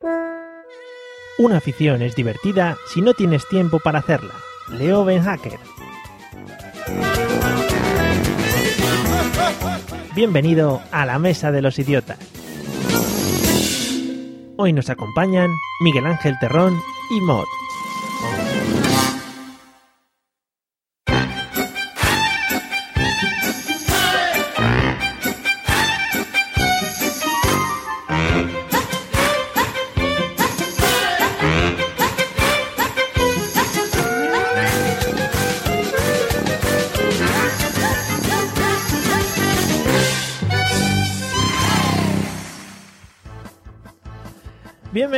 Una afición es divertida si no tienes tiempo para hacerla. Leo Ben Hacker. Bienvenido a la Mesa de los Idiotas. Hoy nos acompañan Miguel Ángel Terrón y Mod.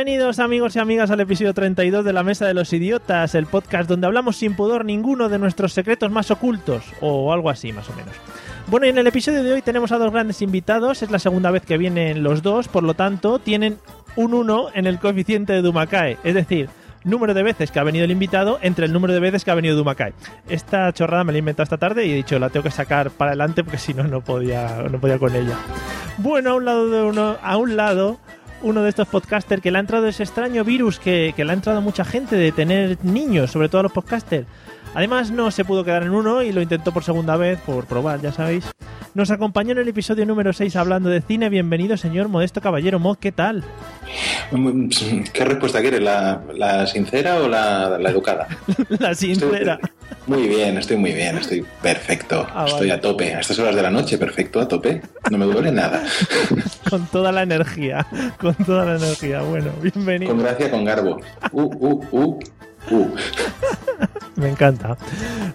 Bienvenidos amigos y amigas al episodio 32 de La Mesa de los Idiotas, el podcast donde hablamos sin pudor ninguno de nuestros secretos más ocultos, o algo así más o menos. Bueno, y en el episodio de hoy tenemos a dos grandes invitados, es la segunda vez que vienen los dos, por lo tanto tienen un 1 en el coeficiente de Dumakae, es decir, número de veces que ha venido el invitado entre el número de veces que ha venido Dumakae. Esta chorrada me la he inventado esta tarde y he dicho, la tengo que sacar para adelante porque si no, no podía, no podía con ella. Bueno, a un lado de uno, a un lado uno de estos podcasters que le ha entrado ese extraño virus que, que le ha entrado a mucha gente de tener niños, sobre todo a los podcasters. Además no se pudo quedar en uno y lo intentó por segunda vez, por probar, ya sabéis. Nos acompañó en el episodio número 6 hablando de cine. Bienvenido, señor Modesto Caballero. Mod, ¿qué tal? ¿Qué respuesta quieres? ¿La, la sincera o la, la educada? La sincera. Estoy muy bien, estoy muy bien, estoy perfecto. Ah, estoy vale. a tope. A estas horas de la noche, perfecto, a tope. No me duele nada. Con toda la energía. Con toda la energía. Bueno, bienvenido. Con gracia, con garbo. Uh, uh, uh, uh. Me encanta.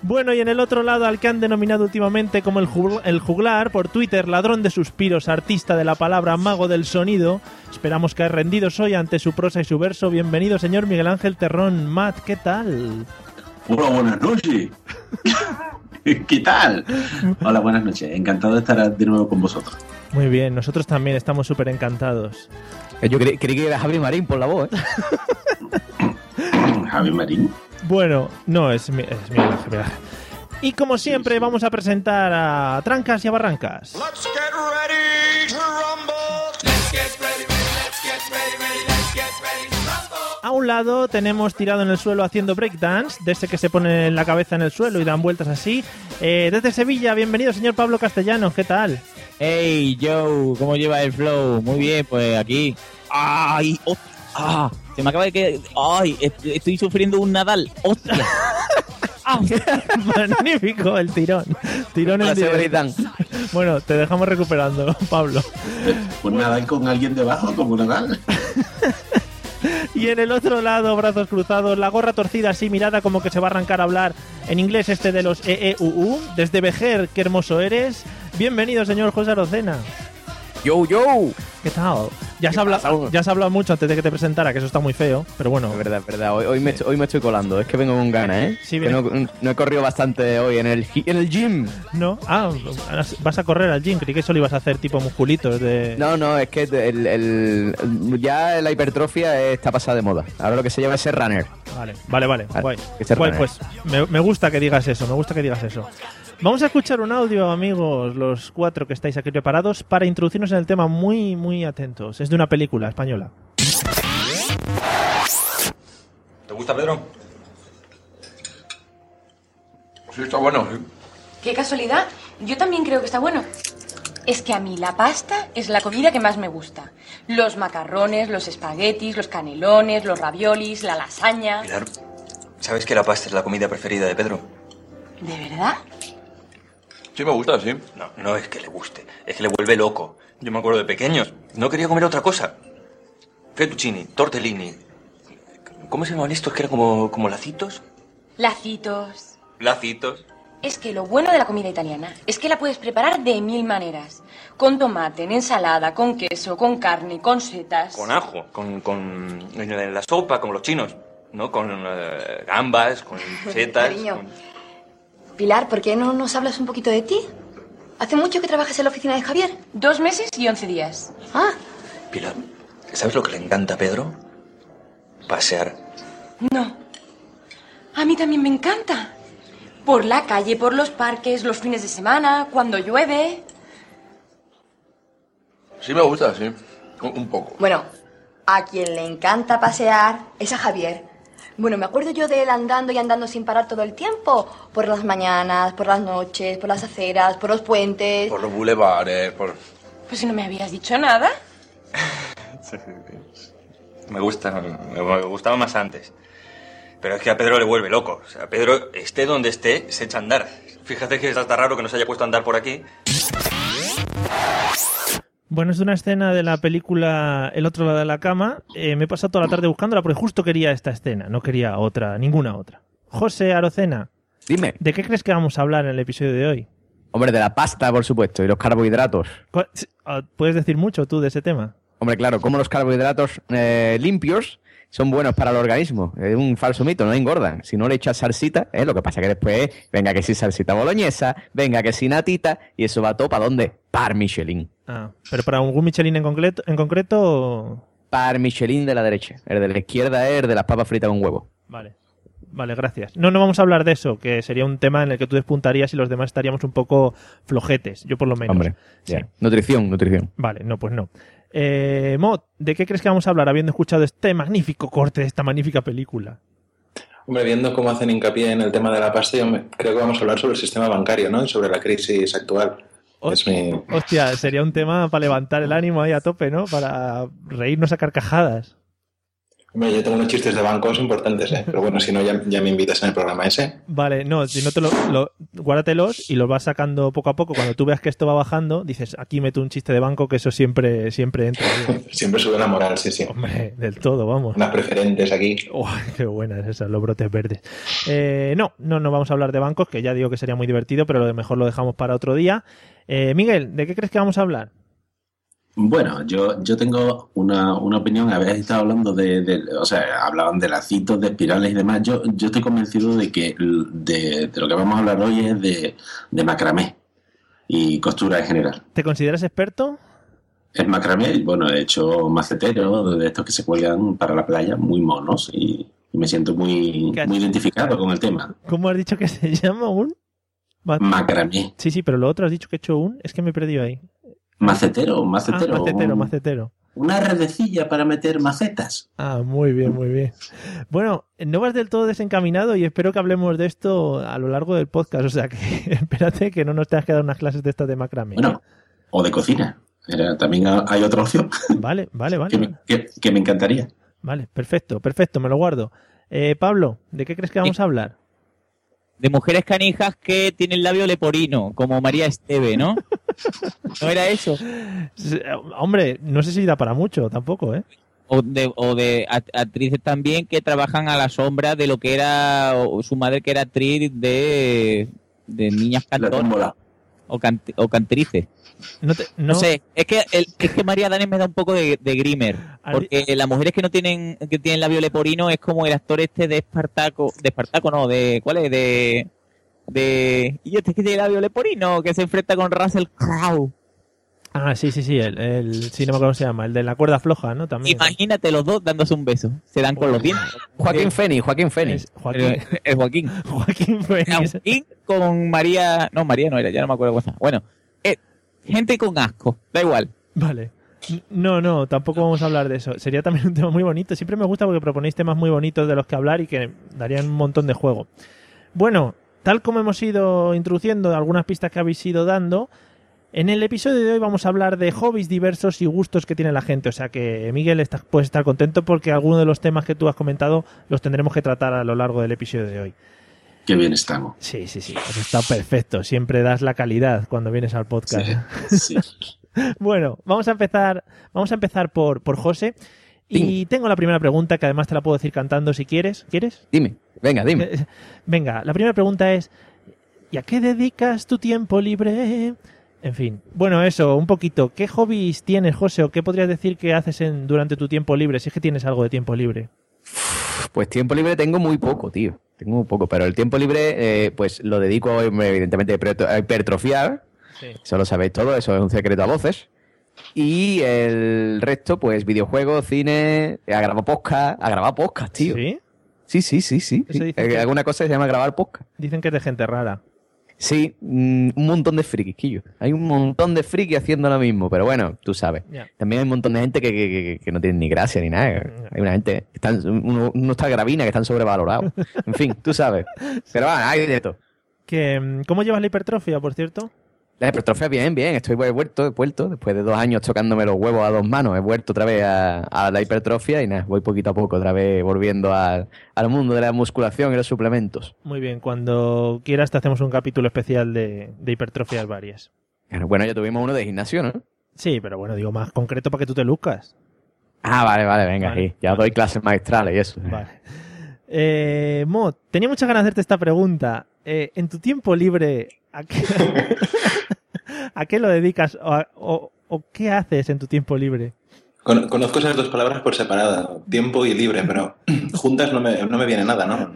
Bueno, y en el otro lado, al que han denominado últimamente como el, jugl- el juglar, por Twitter, ladrón de suspiros, artista de la palabra, mago del sonido. Esperamos que rendidos hoy ante su prosa y su verso. Bienvenido, señor Miguel Ángel Terrón. Matt, ¿qué tal? Hola, buenas noches. ¿Qué tal? Hola, buenas noches. Encantado de estar de nuevo con vosotros. Muy bien, nosotros también estamos súper encantados. Yo creí, creí que era Javi Marín por la voz, ¿eh? Javi Marín. Bueno, no, es, mi- es Miguel Ángel. Miguel Ángel. Y como siempre, vamos a presentar a Trancas y a Barrancas. Let's get ready to rumble! Let's get ready, let's get ready, ready, let's get ready to rumble! A un lado tenemos tirado en el suelo haciendo breakdance, de ese que se pone la cabeza en el suelo y dan vueltas así. Eh, desde Sevilla, bienvenido, señor Pablo Castellanos, ¿qué tal? Hey, Joe, ¿cómo lleva el flow? Muy bien, pues aquí. ¡Ay! hostia, ¡Ah! Se me acaba de que. ¡Ay! est- Estoy sufriendo un Nadal. ¡Hostia! ¡Ah! Magnífico el tirón. Tirón en directo. Bueno, te dejamos recuperando, Pablo. Pues nada, con alguien debajo, como Nadal. Y en el otro lado, brazos cruzados, la gorra torcida así, mirada como que se va a arrancar a hablar en inglés este de los EEUU. Desde Vejer, qué hermoso eres. Bienvenido, señor José Arocena. ¡Yo, yo! ¿Qué tal? Ya has, ¿Qué hablado, pasa? ya has hablado mucho antes de que te presentara, que eso está muy feo, pero bueno. Es verdad, es verdad. Hoy, hoy me, estoy- hoy me estoy colando. Es que vengo con ganas, ¿eh? Sí, que no, no he corrido bastante hoy en el, en el gym. ¿No? Ah, vas a correr al gym, creí que solo ibas a hacer tipo musculitos de... No, no, es que el, el- ya la hipertrofia está pasada de moda. Ahora lo que se llama es ser runner. Vale, vale, vale, Vale, guay. se Guay, pues me, me gusta que digas eso, me gusta que digas eso. Vamos a escuchar un audio, amigos, los cuatro que estáis aquí preparados, para introducirnos en el tema muy, muy atentos. Es de una película española. ¿Te gusta, Pedro? Sí, está bueno, sí. Qué casualidad. Yo también creo que está bueno. Es que a mí la pasta es la comida que más me gusta. Los macarrones, los espaguetis, los canelones, los raviolis, la lasaña. Pilar, ¿sabes que la pasta es la comida preferida de Pedro? ¿De verdad? Sí, me gusta, sí. No, no es que le guste, es que le vuelve loco. Yo me acuerdo de pequeños. No quería comer otra cosa. Fettuccini, tortellini. ¿Cómo se llamaban estos que eran como, como lacitos? Lacitos. Lacitos. Es que lo bueno de la comida italiana es que la puedes preparar de mil maneras. Con tomate, en ensalada, con queso, con carne, con setas. Con ajo, con, con en la sopa, como los chinos, ¿no? Con eh, gambas, con setas. Cariño. con- Pilar, ¿por qué no nos hablas un poquito de ti? ¿Hace mucho que trabajas en la oficina de Javier? Dos meses y once días. Ah, Pilar, ¿sabes lo que le encanta a Pedro? Pasear. No. A mí también me encanta. Por la calle, por los parques, los fines de semana, cuando llueve. Sí me gusta, sí. Un, un poco. bueno, a quien le encanta pasear es a Javier. Bueno, me acuerdo yo de él andando y andando sin parar todo el tiempo. Por las mañanas, por las noches, por las aceras, por los puentes. Por los bulevares, por... Pues si no me habías dicho nada. Me gusta, me, gustaba más antes. Pero es que a Pedro le vuelve loco. O sea, Pedro, esté donde esté, se echa a andar. Fíjate que es hasta raro que no se haya puesto a andar por aquí. Bueno, es una escena de la película El otro lado de la cama. Eh, me he pasado toda la tarde buscándola porque justo quería esta escena, no quería otra, ninguna otra. José Arocena, Dime. ¿de qué crees que vamos a hablar en el episodio de hoy? Hombre, de la pasta, por supuesto, y los carbohidratos. ¿Cuál- ah, ¿Puedes decir mucho tú de ese tema? Hombre, claro, como los carbohidratos eh, limpios son buenos para el organismo. Es un falso mito, no engordan. Si no le echas salsita, ¿eh? lo que pasa que después, venga que sí salsita boloñesa, venga que sí natita, y eso va todo para dónde? Par Michelin. Ah, pero para algún Michelin en concreto, en concreto Par Michelin de la derecha. El de la izquierda es el de las papas fritas con huevo. Vale. Vale, gracias. No, no vamos a hablar de eso, que sería un tema en el que tú despuntarías y los demás estaríamos un poco flojetes. Yo por lo menos. Hombre, Sí. Nutrición, nutrición. Vale, no, pues no. Eh, Mod, ¿de qué crees que vamos a hablar habiendo escuchado este magnífico corte de esta magnífica película? Hombre, viendo cómo hacen hincapié en el tema de la pasta, yo creo que vamos a hablar sobre el sistema bancario, ¿no? Y sobre la crisis actual. Es mi... Hostia, sería un tema para levantar el ánimo ahí a tope, ¿no? Para reírnos a carcajadas. Hombre, yo tengo unos chistes de bancos importantes, ¿eh? Pero bueno, si no, ya, ya me invitas en el programa ese. Vale, no, si no te lo, lo- guárdatelos y los vas sacando poco a poco. Cuando tú veas que esto va bajando, dices, aquí meto un chiste de banco que eso siempre, siempre entra. Siempre sube la moral, sí, sí. Hombre, del todo, vamos. Unas preferentes aquí. Uy, qué buenas esas, los brotes verdes. Eh, no, no, no vamos a hablar de bancos, que ya digo que sería muy divertido, pero lo mejor lo dejamos para otro día. Eh, Miguel, ¿de qué crees que vamos a hablar? Bueno, yo, yo tengo una, una opinión. Habéis estado hablando de, de- O sea, hablaban de lacitos, de espirales y demás. Yo, yo estoy convencido de que de, de lo que vamos a hablar hoy es de, de macramé y costura en general. ¿Te consideras experto? Es macramé, bueno, he hecho maceteros de estos que se cuelgan para la playa, muy monos, y, y me siento muy, ¿Qué has- muy identificado con el tema. ¿Cómo has dicho que se llama un? Ma- Macramé. Sí, sí, pero lo otro has dicho que he hecho un. Es que me he perdido ahí. Macetero, Ah, macetero. macetero, un- macetero. Una redecilla para meter macetas. Ah, muy bien, muy bien. Bueno, no vas del todo desencaminado y espero que hablemos de esto a lo largo del podcast. O sea que espérate que no nos tengas que dar unas clases de estas de macramé. Bueno, o de cocina. Era- también ha- hay otra opción Vale, vale, que vale. me, que- que me encantaría. Vale, perfecto, perfecto, me lo guardo. Eh, Pablo, ¿de qué crees que vamos a hablar? De mujeres canijas que tienen labio leporino, como María Esteve, ¿no? ¿No era eso? Hombre, no sé si da para mucho tampoco, ¿eh? O de, o de act- actrices también que trabajan a la sombra de lo que era o su madre, que era actriz de, de niñas cantoras o, cant- o cantrices. No, te- No, no- sé, es que, el- es que María Danes me da un poco de, de grimer. Porque las mujeres que no tienen que tienen labio leporino es como el actor este de Espartaco. De Espartaco, no, de. ¿Cuál es? De. De. Y este que tiene labio leporino, que se enfrenta con Russell Crowe. Ah, sí, sí, sí, el, el sí, no me acuerdo cómo se llama, el de la cuerda floja, ¿no? También. Imagínate los dos dándose un beso. Se dan con los dientes. Joaquín Fénix, Joaquín Fénix. Es Joaquín, Joaquín. Joaquín Phoenix. Joaquín con María. No, María no era, ya no me acuerdo cómo llama. Bueno, eh, gente con asco, da igual. Vale. No, no, tampoco vamos a hablar de eso. Sería también un tema muy bonito. Siempre me gusta porque proponéis temas muy bonitos de los que hablar y que darían un montón de juego. Bueno, tal como hemos ido introduciendo algunas pistas que habéis ido dando, en el episodio de hoy vamos a hablar de hobbies diversos y gustos que tiene la gente. O sea que, Miguel, estás- puedes estar contento porque algunos de los temas que tú has comentado los tendremos que tratar a lo largo del episodio de hoy. Qué bien estamos. Sí, sí, sí. Has estado perfecto. Siempre das la calidad cuando vienes al podcast. Sí, sí. Bueno, vamos a empezar, vamos a empezar por, por José. Y tengo la primera pregunta, que además te la puedo decir cantando si quieres. ¿Quieres? Dime, venga, dime. Eh, Venga, la primera pregunta es, ¿Y a qué dedicas tu tiempo libre? En fin, bueno, eso, un poquito. ¿Qué hobbies tienes, José, o qué podrías decir que haces en, durante tu tiempo libre, si es que tienes algo de tiempo libre? Pues tiempo libre tengo muy poco, tío. Tengo muy poco, pero el tiempo libre, eh, pues lo dedico evidentemente a hipertro- a hipertrofiar. Eso lo sabéis todo, eso es un secreto a voces. Y el resto, pues videojuegos, cine, a grabar podcast, a grabar podcast, tío. ¿Sí? Sí, sí, sí, sí. Sí. Eh, que- Alguna cosa se llama grabar podcast. Dicen que es de gente rara. Sí, mm, un montón de frikis, Quillo. Hay un montón de frikis haciendo lo mismo, pero bueno, tú sabes. También hay un montón de gente que, que- que- que no tiene ni gracia ni nada. Hay una gente, que están, uno, uno está gravina que están sobrevalorados. En fin, tú sabes. Pero va, hay de todo. Que, mm, ¿Cómo llevas la hipertrofia, por cierto? La hipertrofia, bien, bien. Estoy he vuelto, he vuelto. Después de dos años tocándome los huevos a dos manos, he vuelto otra vez a, a la hipertrofia y nada, voy poquito a poco otra vez volviendo al, al mundo de la musculación y los suplementos. Muy bien, cuando quieras te hacemos un capítulo especial de, de hipertrofias varias. Claro, Bueno, ya tuvimos uno de gimnasio, ¿no? Sí, pero bueno, digo más concreto para que tú te luzcas. Ah, vale, vale, venga, Vale, sí. Ya doy clases maestrales y eso. Vale. Eh, Mo, tenía muchas ganas de hacerte esta pregunta. Eh, en tu tiempo libre, ¿a qué, ¿a qué lo dedicas o, a- o- o qué haces en tu tiempo libre? Con- Conozco esas dos palabras por separado, tiempo y libre, pero juntas no me, no me viene nada, ¿no?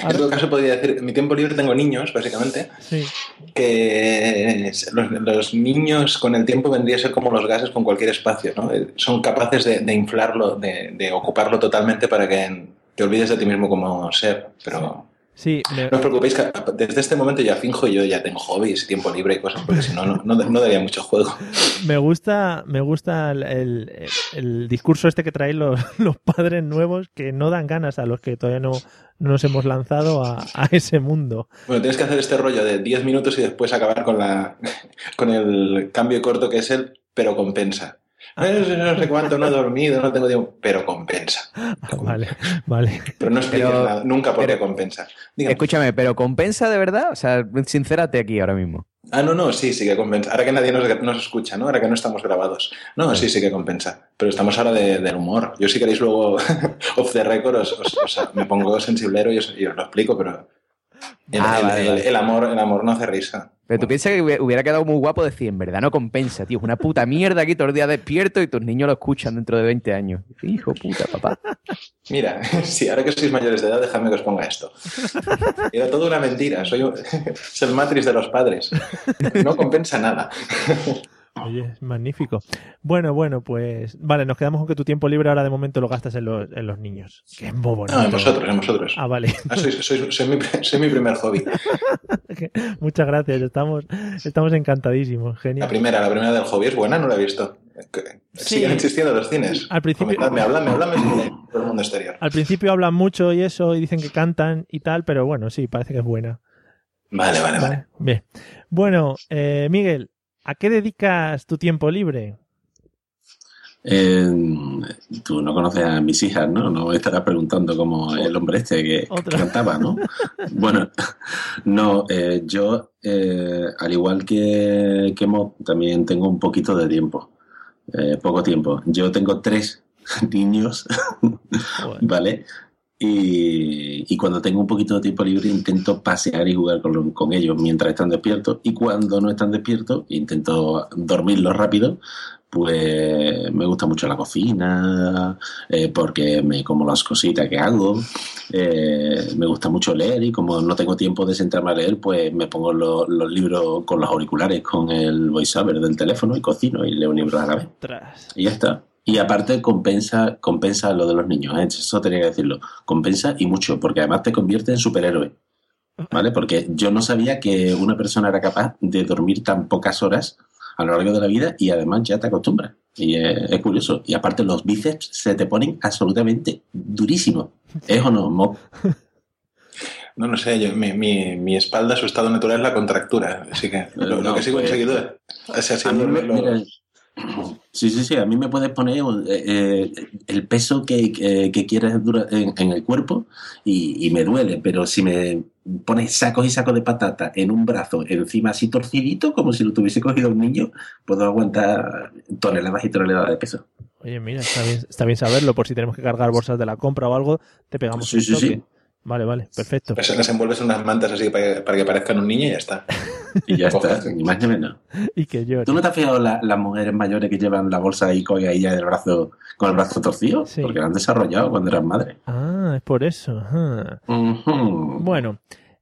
En todo caso, podría decir, en mi tiempo libre tengo niños, básicamente, Sí. que los, los niños con el tiempo vendría a ser como los gases con cualquier espacio, ¿no? Eh, Son capaces de, de inflarlo, de, de ocuparlo totalmente para que te olvides de ti mismo como ser, pero... Sí, me- No os preocupéis, que desde este momento ya finjo y yo ya tengo hobbies, tiempo libre y cosas, porque si no, no, no, no daría mucho juego. Me gusta, me gusta el, el- el discurso este que traen los, los padres nuevos que no dan ganas a los que todavía no, no nos hemos lanzado a, a ese mundo. Bueno, tienes que hacer este rollo de 10 minutos y después acabar con, la, con el cambio corto que es el pero compensa. No sé cuánto, no he dormido, no tengo tiempo, pero compensa. Vale, vale. Pero no Pero- nada, nunca por qué pero- compensa. Dígame. Escúchame, ¿pero compensa de verdad? O sea, sincérate aquí ahora mismo. Ah, no, no, sí, sí que compensa. Ahora que nadie nos, nos escucha, ¿no? Ahora que no estamos grabados. No, sí, sí que compensa. Pero estamos ahora de- del humor. Yo si queréis luego, off the record, os, os- os- me pongo sensiblero y os, y os lo explico, pero el, Ah, el- vale, el- vale. el amor, el amor no hace risa. Pero tú piensas que hubiera- quedado muy guapo decir, en verdad no compensa, tío. Es una puta mierda aquí todo el día despierto y tus niños lo escuchan dentro de 20 años. Hijo puta, papá. Mira, sí, ahora que sois mayores de edad, dejadme que os ponga esto. Era toda una mentira. Soy un- es el matriz de los padres. No compensa nada. Oye, es magnífico. Bueno, bueno, pues vale, nos quedamos con que tu tiempo libre ahora de momento lo gastas en los, en los niños. Qué bobo. No, en vosotros, en vosotros. Ah, vale. Ah, soy, mi, soy mi primer hobby. Muchas gracias, estamos, estamos encantadísimos. La Genial. primera, la primera del hobby es buena, no la he visto. Sí. Siguen existiendo los cines. Al principio- Comentadme, habladme, habladme sobre todo el mundo exterior. Al principio hablan mucho y eso, y dicen que cantan y tal, pero bueno, sí, parece que es buena. Vale, vale, vale. Bien. Bueno, eh, Miguel, ¿a qué dedicas tu tiempo libre? Eh, tú no conoces a mis hijas, ¿no? No me estarás preguntando como el hombre este que, cantaba, ¿no? bueno, no, eh, yo, eh, al igual que, que Mo, también tengo un poquito de tiempo, eh, poco tiempo. Yo tengo tres niños, ¿vale? Y, y cuando tengo un poquito de tiempo libre intento pasear y jugar con, lo- con ellos mientras están despiertos. Y cuando no están despiertos intento dormirlos rápido pues me gusta mucho la cocina eh, porque me como las cositas que hago eh, me gusta mucho leer y como no tengo tiempo de sentarme a leer pues me pongo lo- los libros con los auriculares con el voiceover del teléfono y cocino y leo libros a la vez. Y ya está. Y aparte compensa, compensa lo de los niños, ¿eh? eso tenía que decirlo. Compensa y mucho, porque además te convierte en superhéroe. ¿Vale? Porque yo no sabía que una persona era capaz de dormir tan pocas horas a lo largo de la vida y además ya te acostumbras. Y es, es curioso. Y aparte los bíceps se te ponen absolutamente durísimos. ¿Es o no, Mo? No, no sé, yo, mi, mi, mi espalda, su estado natural es la contractura. Así que lo, que sí pues- conseguido es, A mí mira, sí, sí, sí, a mí me puedes poner eh, eh, el peso que, que, que quieras en, en el cuerpo y, y me duele, pero si me pones sacos y sacos de patata en un brazo encima así torcidito, como si lo tuviese cogido un niño, puedo aguantar toneladas y toneladas de peso. Oye, mira, está bien, está bien saberlo por si tenemos que cargar bolsas de la compra o algo, te pegamos Sí, un sí, toque. sí. Vale, vale, perfecto. Pues les envuelves en unas mantas así para que, para que parezcan un niño y ya está. Y ya está, ni más ni menos. Y que yo. ¿Tú no te has fijado la- las mujeres mayores que llevan la bolsa ahí con ella del brazo, con el brazo torcido? Sí. Porque la han desarrollado cuando eran madres. Ah, es por eso. ajá. Bueno,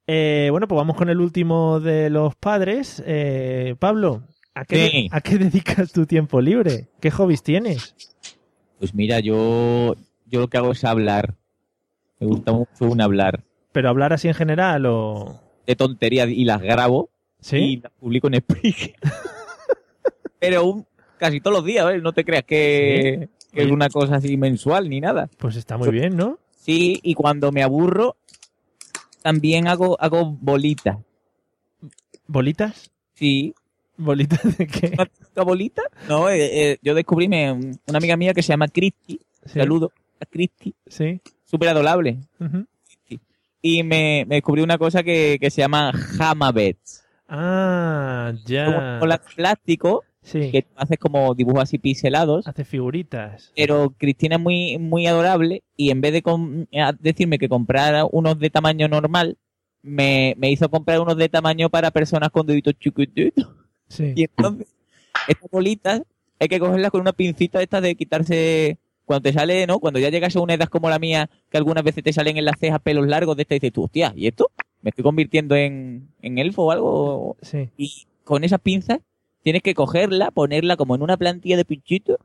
eh, bueno, pues vamos con el último de los padres. Eh, Pablo, ¿a qué, Sí. ¿a qué dedicas tu tiempo libre? ¿Qué hobbies tienes? Pues mira, yo, yo lo que hago es hablar. Me gusta mucho un hablar ¿Pero hablar así en general o...? de tonterías y las grabo y ¿Sí? las publico en Spreaker. Pero un- casi todos los días, ¿ves? No te creas que, que es una cosa así mensual ni nada. Pues está muy bien, ¿no? Sí, y cuando me aburro, también hago, hago bolitas. ¿Bolitas? Sí. ¿Bolitas de qué? ¿Una bolita? No, eh, eh, yo descubrí me- una amiga mía que se llama Cristi. Sí. Saludo a Cristi. Sí. Súper adorable. Y me, me descubrí una cosa que, que se llama Hamabets. Ah, ya. De plástico Sí. que tú haces como dibujos así pixelados. Hace figuritas. Pero Cristina es muy, muy adorable y en vez de decirme que comprara unos de tamaño normal, me, me hizo comprar unos de tamaño para personas con deditos chiquititos. Sí. Y entonces, estas bolitas hay que cogerlas con una pincita estas de quitarse. Cuando te sale, ¿no? Cuando ya llegas a una edad como la mía, que algunas veces te salen en las cejas pelos largos de esta, y dices tú, hostia, ¿y esto? ¿Me estoy convirtiendo en, en elfo o algo? Sí. Y con esas pinzas tienes que cogerla, ponerla como en una plantilla de pinchito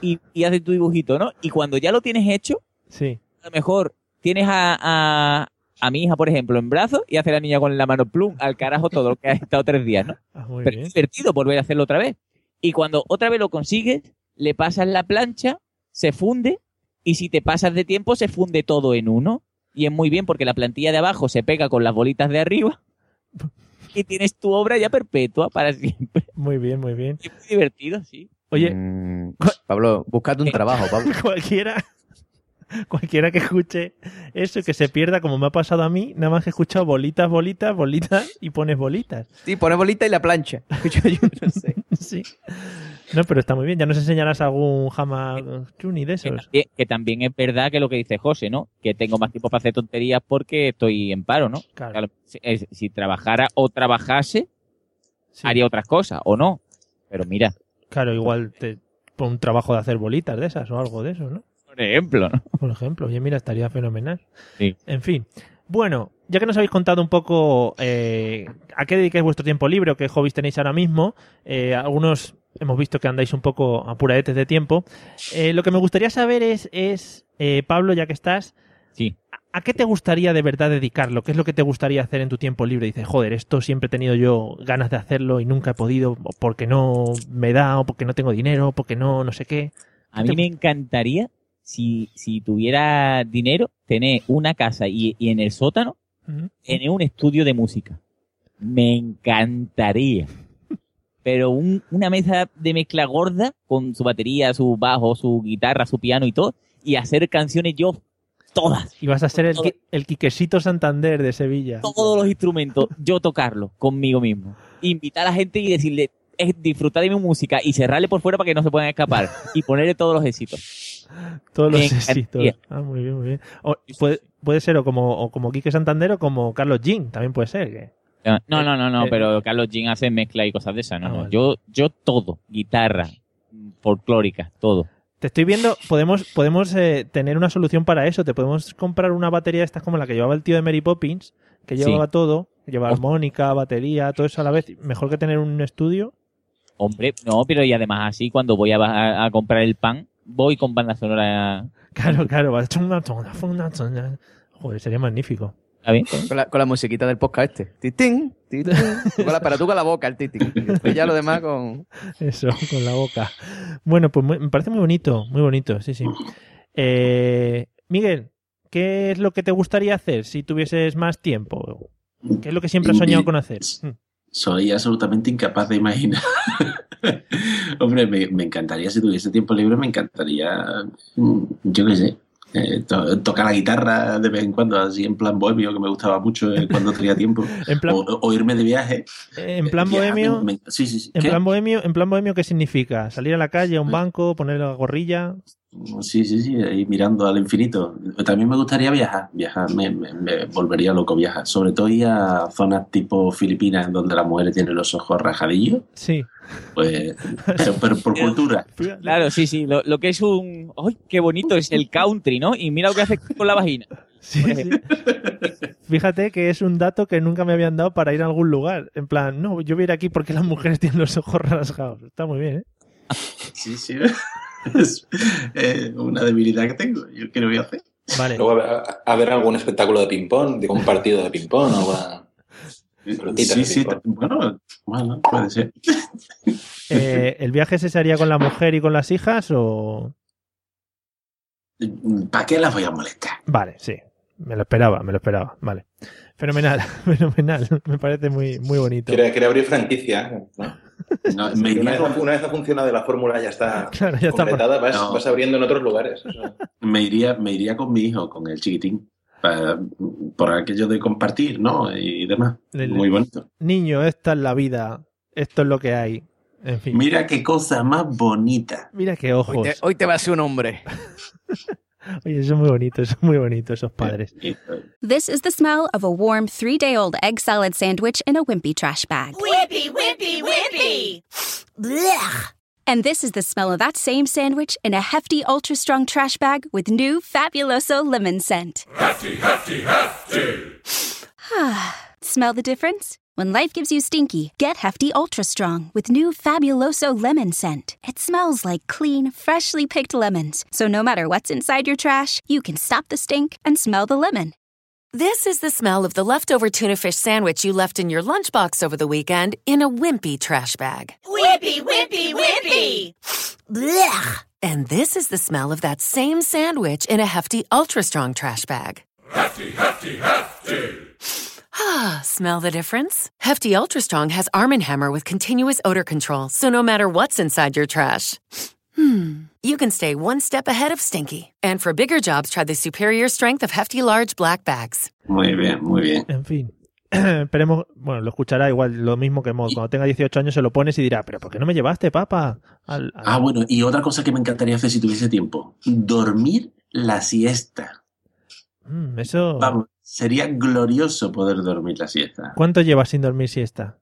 y, y hacer tu dibujito, ¿no? Y cuando ya lo tienes hecho, Sí. a lo mejor tienes a, a, a mi hija, por ejemplo, en brazos y hace la niña con la mano plum, al carajo todo lo que ha estado tres días, ¿no? Ah, Pero bien. es divertido volver a hacerlo otra vez. Y cuando otra vez lo consigues, le pasas la plancha, se funde, y si te pasas de tiempo, se funde todo en uno. Y es muy bien porque la plantilla de abajo se pega con las bolitas de arriba. Y tienes tu obra ya perpetua para siempre. Muy bien, muy bien. Es muy divertido, sí. Oye, Mm, Pablo, búscate un trabajo, Pablo. cualquiera cualquiera que escuche eso que se pierda como me ha pasado a mí nada más que he escuchado bolitas bolitas bolitas y pones bolitas Sí, pone bolita y la plancha. Yo- yo no sé. sí no pero está muy bien ya nos enseñarás algún jama chuni de Que esos también, que también es verdad que lo que dice José, ¿no? Que tengo más tiempo para hacer tonterías porque estoy en paro, ¿no? Claro. Claro, si, trabajara o trabajase, Sí. haría otras cosas, o no. Pero mira, claro igual te un trabajo de hacer bolitas de esas o algo de eso no por ejemplo, ¿no? por ejemplo oye mira estaría fenomenal Sí. en fin bueno ya que nos habéis contado un poco eh, a qué dedicáis vuestro tiempo libre o qué hobbies tenéis ahora mismo eh, algunos hemos visto que andáis un poco apuradetes de tiempo Eh, lo que me gustaría saber es, es Pablo ya que estás Sí. ¿A qué te gustaría de verdad dedicarlo? ¿Qué es lo que te gustaría hacer en tu tiempo libre? Dices, joder, esto siempre he tenido yo ganas de hacerlo y nunca he podido, porque no me da, o porque no tengo dinero, o porque no, no sé qué. A mí me encantaría, si, si tuviera dinero, tener una casa y, y en el sótano, tener un estudio de música. Me encantaría. Pero un- una mesa de mezcla gorda con su batería, su bajo, su guitarra, su piano y todo, y hacer canciones yo todas. Y vas a ser el, el Quiquesito Santander de Sevilla. Todos los instrumentos, yo tocarlos conmigo mismo. Invitar a la gente y decirle, "Eh, disfrutar de mi música y cerrarle por fuera para que no se puedan escapar. y ponerle todos los éxitos. Todos los éxitos. Ah, muy bien, muy bien. O- puede, puede ser o como, o como Quique Santander o como Carlos Jean, también puede ser. que- No, no, no, no, Eh, pero Carlos Jean hace mezcla y cosas de esas. No, Ah, no. vale. Yo, yo todo. Guitarra, folclórica, todo. Te estoy viendo, podemos, podemos eh, tener una solución para eso. Te podemos comprar una batería de estas como la que llevaba el tío de Mary Poppins, que Sí. llevaba todo, llevaba armónica, batería, todo eso a la vez. Mejor que tener un estudio. Hombre, no, pero y además así cuando voy a, a- a comprar el pan, voy con banda sonora. Claro, claro. va- Joder, sería magnífico. ¿Está bien? Con la, con la musiquita del podcast este. Titín, titín. Tú con la- pero tú con la boca, el titín. Y ya lo demás con... Eso, con la boca. Bueno, pues muy- me parece muy bonito, muy bonito, sí, sí. Eh, Miguel, ¿qué es lo que te gustaría hacer si tuvieses más tiempo? ¿Qué es lo que siempre has soñado con hacer? Soy absolutamente incapaz de imaginar. Hombre, me, me encantaría, si tuviese tiempo libre, me encantaría, mm, yo qué sé, eh, to- tocar la guitarra de vez en cuando, así en plan bohemio, que me gustaba mucho eh, cuando tenía tiempo. En plan- o, o irme de viaje. En plan Eh, bohemio, me- me- sí, sí, sí. en plan bohemio, en plan bohemio, ¿qué significa? Salir a la calle, a un banco, poner la gorrilla. Sí, sí, sí, ahí mirando al infinito. También me gustaría viajar, viajar, me, me- me volvería loco viajar. Sobre todo ir a zonas tipo Filipinas, donde las mujeres tienen los ojos rajadillos, Sí. pues, pero, pero por cultura. Claro, sí, sí. Lo, lo que es un. ¡Ay, qué bonito es el country, ¿no? Y mira lo que hace con la vagina. Sí, sí. Fíjate que es un dato que nunca me habían dado para ir a algún lugar. En plan, no, yo voy a ir aquí porque las mujeres tienen los ojos rasgados. Está muy bien, ¿eh? Sí, sí. Es eh, una debilidad que tengo. Yo qué le voy a hacer. Vale. Luego a ver, a- a ver algún espectáculo de ping-pong, digo, un partido de ping-pong o Sí, sí, bueno, bueno, puede ser. Eh, ¿El viaje se haría con la mujer y con las hijas o...? ¿Para qué las voy a molestar? Vale, sí. Me lo esperaba, me lo esperaba. Vale. Fenomenal, fenomenal. Me parece muy, muy bonito. Quiere, quiere abrir franquicia. ¿no? No, Si me una, iría vez, con- una vez ha funcionado la fórmula ya está Claro, ya está. completada, vas, No. vas abriendo en otros lugares. Me iría, me iría con mi hijo, con el chiquitín, para- por aquello de compartir, ¿no? Y demás. El- Muy bonito. Niño, esta es la vida. Esto es lo que hay. En fin. Mira qué cosa más bonita. Mira qué Hoy ojos. te, hoy te va a ser un hombre. Oye, eso es muy bonito, eso es muy bonito, esos padres. Uh, this is the smell of a warm three day old egg salad sandwich in a wimpy trash bag. Whippy, whippy, whippy. Blech. And this is the smell of that same sandwich in a hefty, ultra strong trash bag with new Fabuloso lemon scent. Hefty, hefty, hefty. Smell the difference? When life gives you stinky, get Hefty Ultra Strong with new Fabuloso lemon scent. It smells like clean, freshly picked lemons, so no matter what's inside your trash, you can stop the stink and smell the lemon. This is the smell of the leftover tuna fish sandwich you left in your lunchbox over the weekend in a wimpy trash bag. Whippy, whippy, whippy. Blech. And this is the smell of that same sandwich in a hefty, ultra strong trash bag. Hefty, hefty, hefty. Smell the difference? Hefty Ultra Strong has Arm & Hammer with continuous odor control, so no matter what's inside your trash, hmm, you can stay one step ahead of stinky. And for bigger jobs, try the superior strength of Hefty Large Black Bags. Muy bien, muy bien. En fin. Esperemos, bueno, lo escuchará igual lo mismo que Mod. Cuando tenga 18 años se lo pones y dirá, pero ¿por qué no me llevaste, papá? Al- al- Ah, bueno, y otra cosa que me encantaría hacer si tuviese tiempo. Dormir la siesta. Mm, eso... Vamos, sería glorioso poder dormir la siesta. ¿Cuánto llevas sin dormir siesta?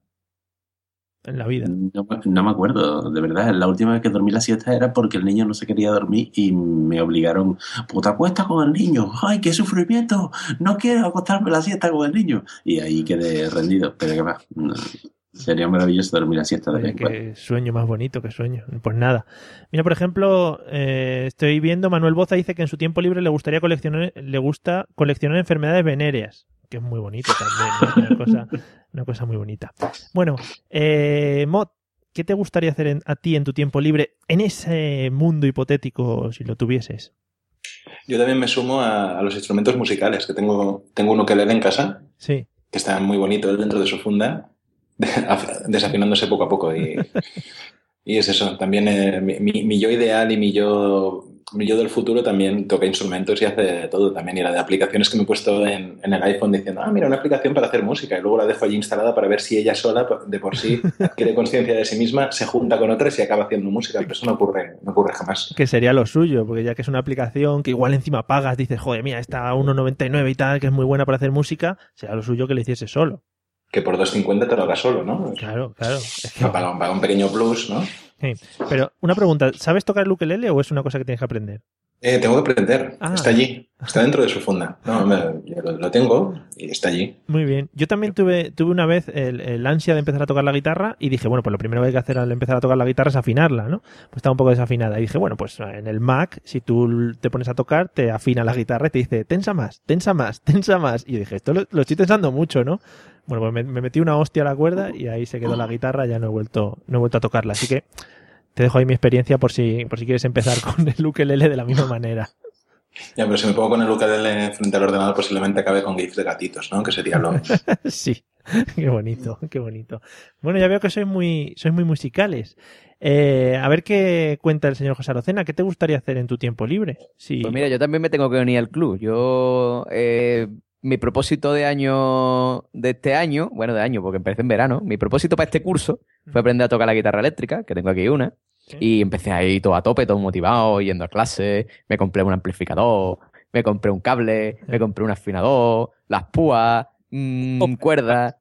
En la vida. No, me- no me acuerdo, de verdad. La última vez que dormí la siesta era porque el niño no se quería dormir y me obligaron, puta, acuesta con el niño. ¡Ay, qué sufrimiento! No quiero acostarme la siesta con el niño. Y ahí quedé rendido. Pero que va, no, sería maravilloso dormir la siesta de qué sueño más bonito, qué sueño. Pues nada. Mira, por ejemplo, eh, estoy viendo, Manuel Boza dice que en su tiempo libre le gustaría coleccionar, le gusta coleccionar enfermedades venéreas, que es muy bonito también, ¿no? una, cosa, una cosa muy bonita. Bueno, eh, Mod, ¿qué te gustaría hacer en- a ti en tu tiempo libre en ese mundo hipotético si lo tuvieses? Yo también me sumo a, a los instrumentos musicales, que tengo, tengo un ukelele en casa, Sí. que está muy bonito dentro de su funda, desafinándose poco a poco. Y, y es eso, también eh, mi, yo ideal y mi yo, mi yo del futuro también toca instrumentos y hace de todo también. Y la de aplicaciones que me he puesto en, en el iPhone diciendo, ah, mira, una aplicación para hacer música. Y luego la dejo allí instalada para ver si ella sola, de por sí, adquiere conciencia de sí misma, se junta con otras y acaba haciendo música. Pero eso no ocurre, no ocurre jamás. Que sería lo suyo, porque ya que es una aplicación que igual encima pagas, dices, joder, mira, está a 1,99 y tal, que es muy buena para hacer música, sería lo suyo que le hiciese solo. Que por 2.50 te lo hagas solo, ¿no? Claro, claro. Que- Paga, paga un pequeño plus, ¿no? Sí. Pero una pregunta, ¿sabes tocar el ukelele o es una cosa que tienes que aprender? Eh, tengo que aprender. Ah. Está allí. Está dentro de su funda. No, me- lo, lo tengo y está allí. Muy bien. Yo también tuve, tuve una vez el, el ansia de empezar a tocar la guitarra y dije, bueno, pues lo primero que hay que hacer al empezar a tocar la guitarra es afinarla, ¿no? Pues estaba un poco desafinada. Y dije, bueno, pues en el Mac, si tú te pones a tocar, te afina la guitarra y te dice, tensa más, tensa más, tensa más. Y yo dije, esto lo, lo estoy tensando mucho, ¿no? Bueno, pues me, me metí una hostia a la cuerda y ahí se quedó la guitarra, ya no he vuelto, no he vuelto a tocarla. Así que te dejo ahí mi experiencia por si, por si quieres empezar con el ukelele de la misma manera. Ya, pero si me pongo con el ukelele frente al ordenador, posiblemente acabe con GIFs de gatitos, ¿no? Que sería lo... sí, qué bonito, qué bonito. Bueno, ya veo que sois muy, sois muy musicales. Eh, a ver qué cuenta el señor José Arocena. ¿Qué te gustaría hacer en tu tiempo libre? Sí. Pues mira, yo también me tengo que unir al club. Yo, eh, mi propósito de año, de este año, bueno, de año, porque empecé en verano, mi propósito para este curso fue aprender a tocar la guitarra eléctrica, que tengo aquí una. Y empecé ahí todo a tope, todo motivado, yendo a clase, me compré un amplificador, me compré un cable, me compré un afinador, las púas, mm, cuerdas.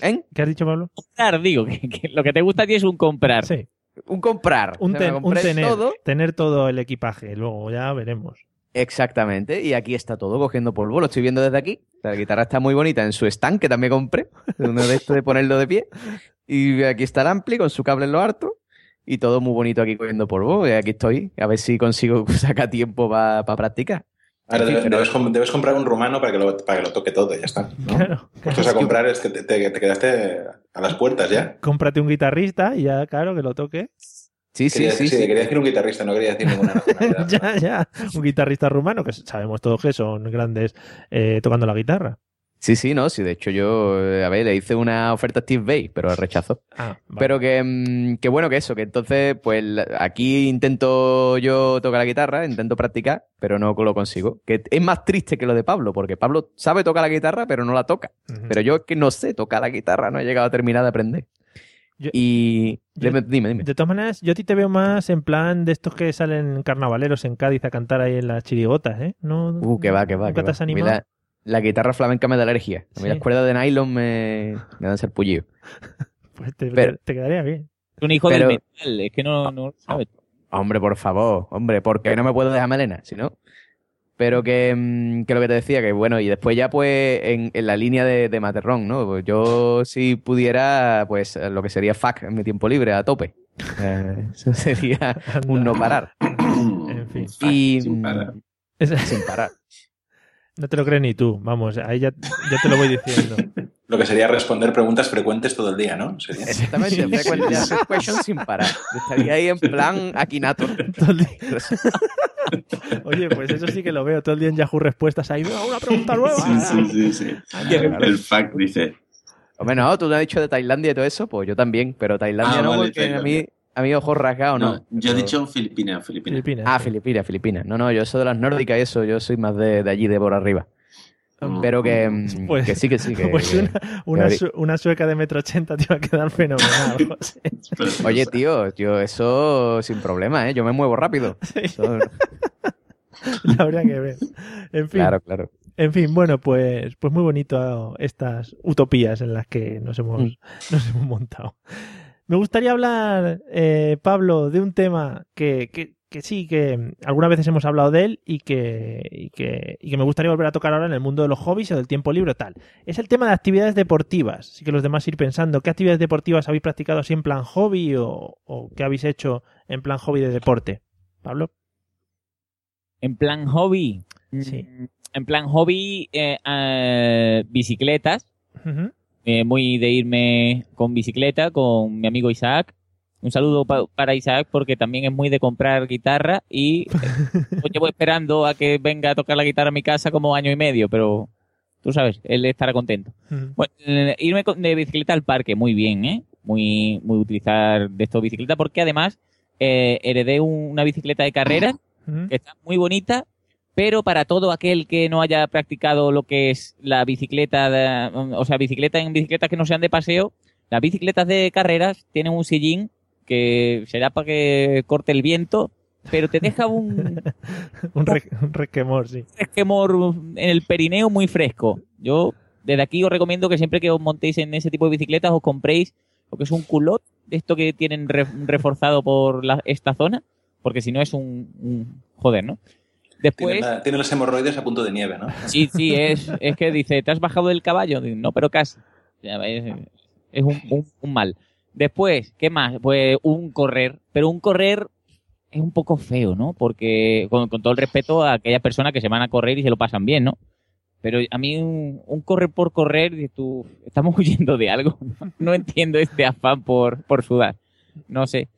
¿Eh? ¿Qué has dicho, Pablo? Comprar, digo, que, que lo que te gusta a ti es un comprar. Sí. Un comprar. Un, O sea, me ten- un tener, todo. tener todo el equipaje, luego ya veremos. Exactamente, y aquí está todo cogiendo polvo, lo estoy viendo desde aquí. La guitarra está muy bonita en su stand, que también compré, uno de estos de ponerlo de pie. Y aquí está el ampli con su cable en lo harto, y todo muy bonito aquí cogiendo polvo. Y aquí estoy, a ver si consigo sacar tiempo para practicar. Ahora debes, debes debes comprar un rumano para que lo, para que lo toque todo, ya está. ¿no? Claro. Puestos a comprar es que te, te- te quedaste a las puertas ya. Cómprate un guitarrista y ya, claro, que lo toque. Sí, Quería, quería decir un guitarrista, no quería decir ninguna nacionalidad. ya, ya. Un guitarrista rumano, que sabemos todos que son grandes eh, tocando la guitarra. Sí, sí, no, sí, de hecho yo, eh, a ver, le hice una oferta a Steve Bay, pero rechazó. Ah, vale. Pero que, mm, que bueno que eso, que entonces, pues aquí intento yo tocar la guitarra, intento practicar, pero no lo consigo. Que es más triste que lo de Pablo, porque Pablo sabe tocar la guitarra, pero no la toca. Pero yo es que no sé tocar la guitarra, no he llegado a terminar de aprender. Yo- y yo- dime, dime. De todas maneras, yo a ti te veo más en plan de estos que salen carnavaleros en Cádiz a cantar ahí en las chirigotas, ¿eh? No, Uh, que va, que va. ¿Nunca que te has animado? La, la guitarra flamenca me da alergia. A mí Sí. las cuerdas de nylon me, me dan serpullido. Pues te, Pero- te quedaría bien. Es un hijo Pero- del metal, es que no, no lo sabes. Hombre, por favor, hombre, porque no me puedo dejar melena, si no. Pero que, mm, que lo que te decía, que bueno, y después ya pues en, en la línea de, de Materrón, ¿no? Pues yo si pudiera, pues lo que sería FAC en mi tiempo libre, a tope. Eh, eso sería un no parar. En fin. Y, sin parar. Es- sin parar. No te lo crees ni tú. Vamos, ahí ya, ya te lo voy diciendo. Lo que sería responder preguntas frecuentes todo el día, ¿no? Sería. Exactamente, frequent question sin parar. Estaría ahí en plan Akinator. Oye, pues eso sí que lo veo. Todo el día en Yahoo Respuestas. Ahí "Ah, una pregunta nueva. Sí, sí, sí, sí. claro. El fact dice. Hombre, no, tú te has dicho de Tailandia y todo eso, pues yo también, pero Tailandia Ah, no, vale, porque a Tailandia. mí, a mí ojos rasgados no. No, yo he Pero- dicho Filipinas, Filipinas. Ah, Filipinas, Filipinas. No, no, yo soy de las nórdicas y eso, yo soy más de, de allí, de por arriba. Pero que, mm, Pues- que sí, que sí. Que, Pues una, una, que- su- una sueca de metro ochenta te va a quedar fenomenal, José. Oye, tío, tío, eso sin problema, ¿eh? Yo me muevo rápido. Eso- La habría que ver. En fin, claro, claro. en fin, bueno, pues, pues muy bonito estas utopías en las que nos hemos, Mm. nos hemos montado. Me gustaría hablar, eh, Pablo, de un tema que, que, que sí, que algunas veces hemos hablado de él y que, y, que, y que me gustaría volver a tocar ahora en el mundo de los hobbies o del tiempo libre o tal. Es el tema de actividades deportivas. Así que los demás ir pensando, ¿qué actividades deportivas habéis practicado así en plan hobby o, o qué habéis hecho en plan hobby de deporte? Pablo. En plan hobby. Sí. mm, En plan hobby, eh, eh, bicicletas. Eh, muy de irme con bicicleta con mi amigo Isaac. Un saludo pa- para Isaac porque también es muy de comprar guitarra y lo llevo esperando a que venga a tocar la guitarra a mi casa como año y medio, pero tú sabes, él estará contento. Bueno, eh, irme de bicicleta al parque, muy bien, ¿eh? Muy, muy utilizar de esto bicicleta porque además eh, heredé un- una bicicleta de carrera Ujú. que está muy bonita, pero para todo aquel que no haya practicado lo que es la bicicleta, de- o sea, bicicleta en bicicletas que no sean de paseo, las bicicletas de carreras tienen un sillín que será para que corte el viento, pero te deja un un, re- un resquemor, sí. resquemor en el perineo muy fresco. Yo desde aquí os recomiendo que siempre que os montéis en ese tipo de bicicletas os compréis lo que es un culot, de esto que tienen re- reforzado por la- esta zona, porque si no es un, un- joder, ¿no? Después, Tiene, la- tiene los hemorroides a punto de nieve, ¿no? sí, sí, es, es que dice, ¿te has bajado del caballo? No, pero casi. Es un, un- un mal. Después, ¿qué más? Pues un correr, pero un correr es un poco feo, ¿no? Porque, con, con todo el respeto a aquellas personas que se van a correr y se lo pasan bien, ¿no? Pero a mí un, un correr por correr, tú, estamos huyendo de algo. No, No entiendo este afán por, por sudar. No sé.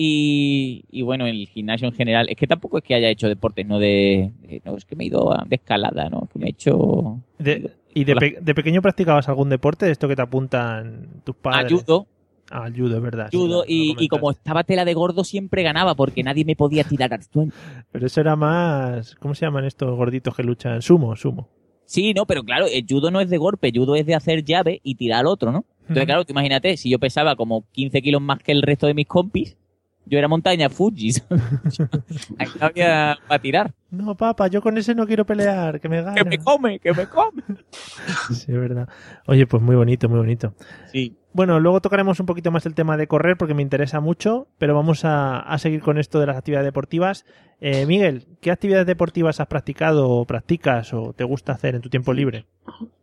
Y, y bueno, el gimnasio en general, es que tampoco es que haya hecho deportes, no de, de- no, es que me he ido a- de escalada, ¿no? Que me he hecho De- ¿Y de, pe- de pequeño practicabas algún deporte de esto que te apuntan tus padres? ayudo, Ah, el judo, es verdad. judo y, como estaba tela de gordo siempre ganaba porque nadie me podía tirar al suelo. Pero eso era más... ¿Cómo se llaman estos gorditos que luchan? Sumo, sumo. Sí, no, pero claro, el judo no es de golpe, judo es de hacer llave y tirar al otro, ¿no? Entonces, claro, tú imagínate, si yo pesaba como 15 kilos más que el resto de mis compis, Yo era montaña Fuji. Ahí no había para tirar. No, papá, yo con ese no quiero pelear, que me gana. Que me come, que me come. Sí, es verdad. Oye, pues muy bonito, muy bonito. Sí. Bueno, luego tocaremos un poquito más el tema de correr porque me interesa mucho, pero vamos a, a seguir con esto de las actividades deportivas. Eh, Miguel, ¿qué actividades deportivas has practicado o practicas o te gusta hacer en tu tiempo libre?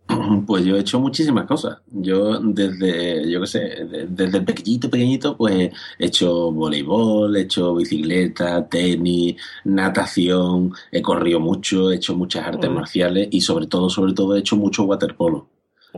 Pues yo he hecho muchísimas cosas. Yo desde, yo qué sé, de- desde pequeñito, pequeñito, pues he hecho voleibol, he hecho bicicleta, tenis, natación, he corrido mucho, he hecho muchas artes marciales y sobre todo, sobre todo he hecho mucho waterpolo.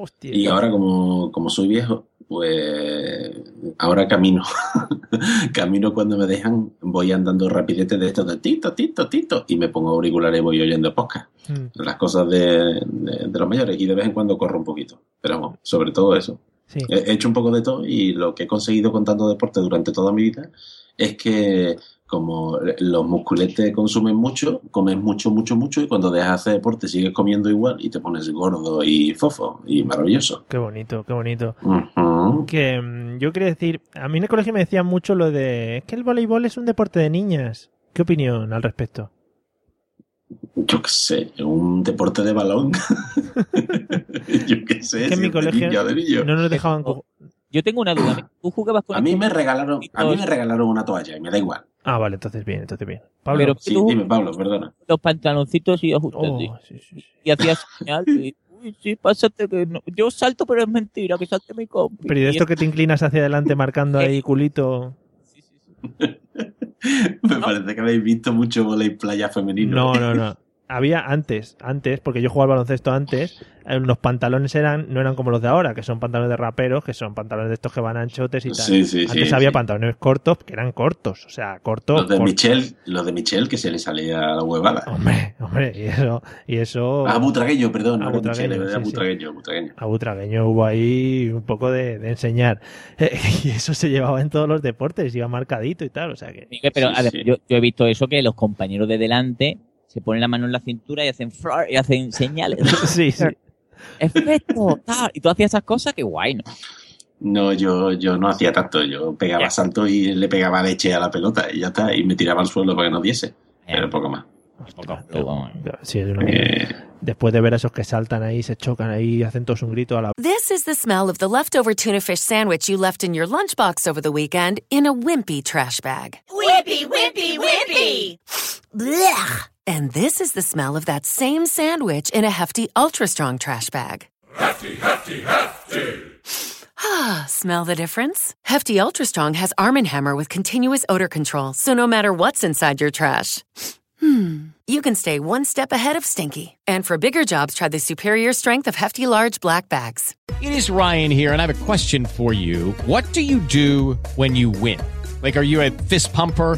Hostia. Y ahora como, como soy viejo, pues ahora camino. camino cuando me dejan, voy andando rapidete de esto de tito, tito, tito, y me pongo auriculares y voy oyendo podcast. Mm, Las cosas de, de- de los mayores y de vez en cuando corro un poquito. Pero vamos, sobre todo eso. sí. He he hecho un poco de todo y lo que he conseguido con tanto deporte durante toda mi vida es que como los musculetes consumen mucho, comes mucho, mucho, mucho y cuando dejas de hacer deporte sigues comiendo igual y te pones gordo y fofo y maravilloso. Qué bonito, qué bonito. Que mm, yo quería decir, a mí en el colegio me decían mucho lo de, es que el voleibol es un deporte de niñas. ¿Qué opinión al respecto? Yo qué sé, un deporte de balón. Yo qué sé, que en si mi colegio niño, de niño. no nos dejaban... co- Yo tengo una duda. ¿Tú jugabas con A mí me regalaron, a mí me regalaron una toalla y me da igual. Ah, vale, entonces bien, entonces bien. Pablo, Pero Sí, tú dime, Pablo, perdona. los pantaloncitos y ajustes Oh, y- sí, sí, sí. y hacías señal y, uy, sí, pásate que no. Yo salto, pero es mentira, que salte mi compi. Pero ¿y de esto que te inclinas hacia adelante marcando ahí culito? Sí, sí, sí. Me parece que habéis visto mucho volei playa femenino. No, no, no. Había antes, antes, porque yo jugaba al baloncesto antes, eh, los pantalones eran no eran como los de ahora, que son pantalones de raperos, que son pantalones de estos que van anchotes y tal. Sí, sí, antes sí, había sí. pantalones cortos, que eran cortos, o sea, cortos. Los de cortos. Michel, los de Michel que se le salía la huevada. Hombre, hombre, y eso, y eso. Ah, butragueño, perdón, Michel, butragueño, butragueño. A Butragueño hubo ahí un poco de, de enseñar. y eso se llevaba en todos los deportes, iba marcadito y tal, o sea que. Miguel, Pero Sí, a ver, sí. Yo, yo he visto eso que los compañeros de delante se ponen la mano en la cintura y hacen flor y hacen señales. Sí, sí. Efecto, tal. Y tú hacías esas cosas, que guay, ¿no? No, yo, yo no hacía tanto, yo pegaba Ya. salto y le pegaba leche a la pelota y ya está, y me tiraba al suelo para que no diese, Ya. pero poco más. Ostras, Luego- Sí, es una mierda. Eh, Después de ver a esos que saltan ahí, se chocan ahí, hacen todos un grito a la. This is the smell of the leftover tuna fish sandwich you left in your lunchbox over the weekend in a wimpy trash bag. Whippy, whippy, whippy. Blech! And this is the smell of that same sandwich in a hefty, ultra strong trash bag. Hefty, hefty, hefty! Ah, smell the difference? Hefty Ultra Strong has Arm & Hammer with continuous odor control, so no matter what's inside your trash, hmm, you can stay one step ahead of stinky. And for bigger jobs, try the superior strength of Hefty Large Black Bags. It is Ryan here, and I have a question for you. What do you do when you win? Like, are you a fist pumper?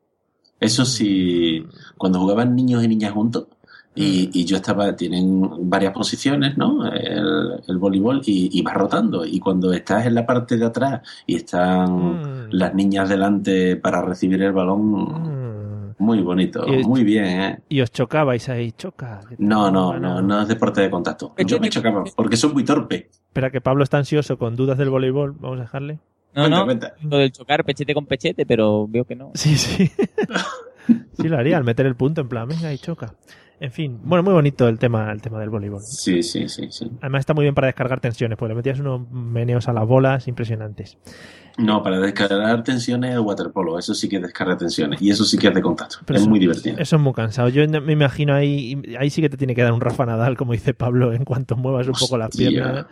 Eso sí, cuando jugaban niños y niñas juntos, y, y yo estaba, tienen varias posiciones, ¿no? El, el voleibol y, y vas rotando. Y cuando estás en la parte de atrás y están Mm. las niñas delante para recibir el balón, Mm. muy bonito, Y- muy bien, ¿eh? Y os chocabais ahí, choca. No, no, no, no es deporte de contacto. Yo me chocaba porque soy muy torpe. Espera, que Pablo está ansioso con dudas del voleibol. Vamos a dejarle. No, Cuenta, no, cuenta. lo del chocar pechete con pechete, pero veo que no. Sí, sí. sí, lo haría al meter el punto en plan, venga y choca. En fin, bueno, muy bonito el tema, el tema del voleibol. Sí, sí, sí, sí. Además está muy bien para descargar tensiones, porque le metías unos meneos a las bolas impresionantes. No, para descargar tensiones el waterpolo, eso sí que descarga tensiones y eso sí que es de contacto. Pero es eso- muy divertido. Eso es muy cansado. Yo me imagino ahí, ahí sí que te tiene que dar un Rafa Nadal, como dice Pablo, en cuanto muevas un poco las Hostia. piernas.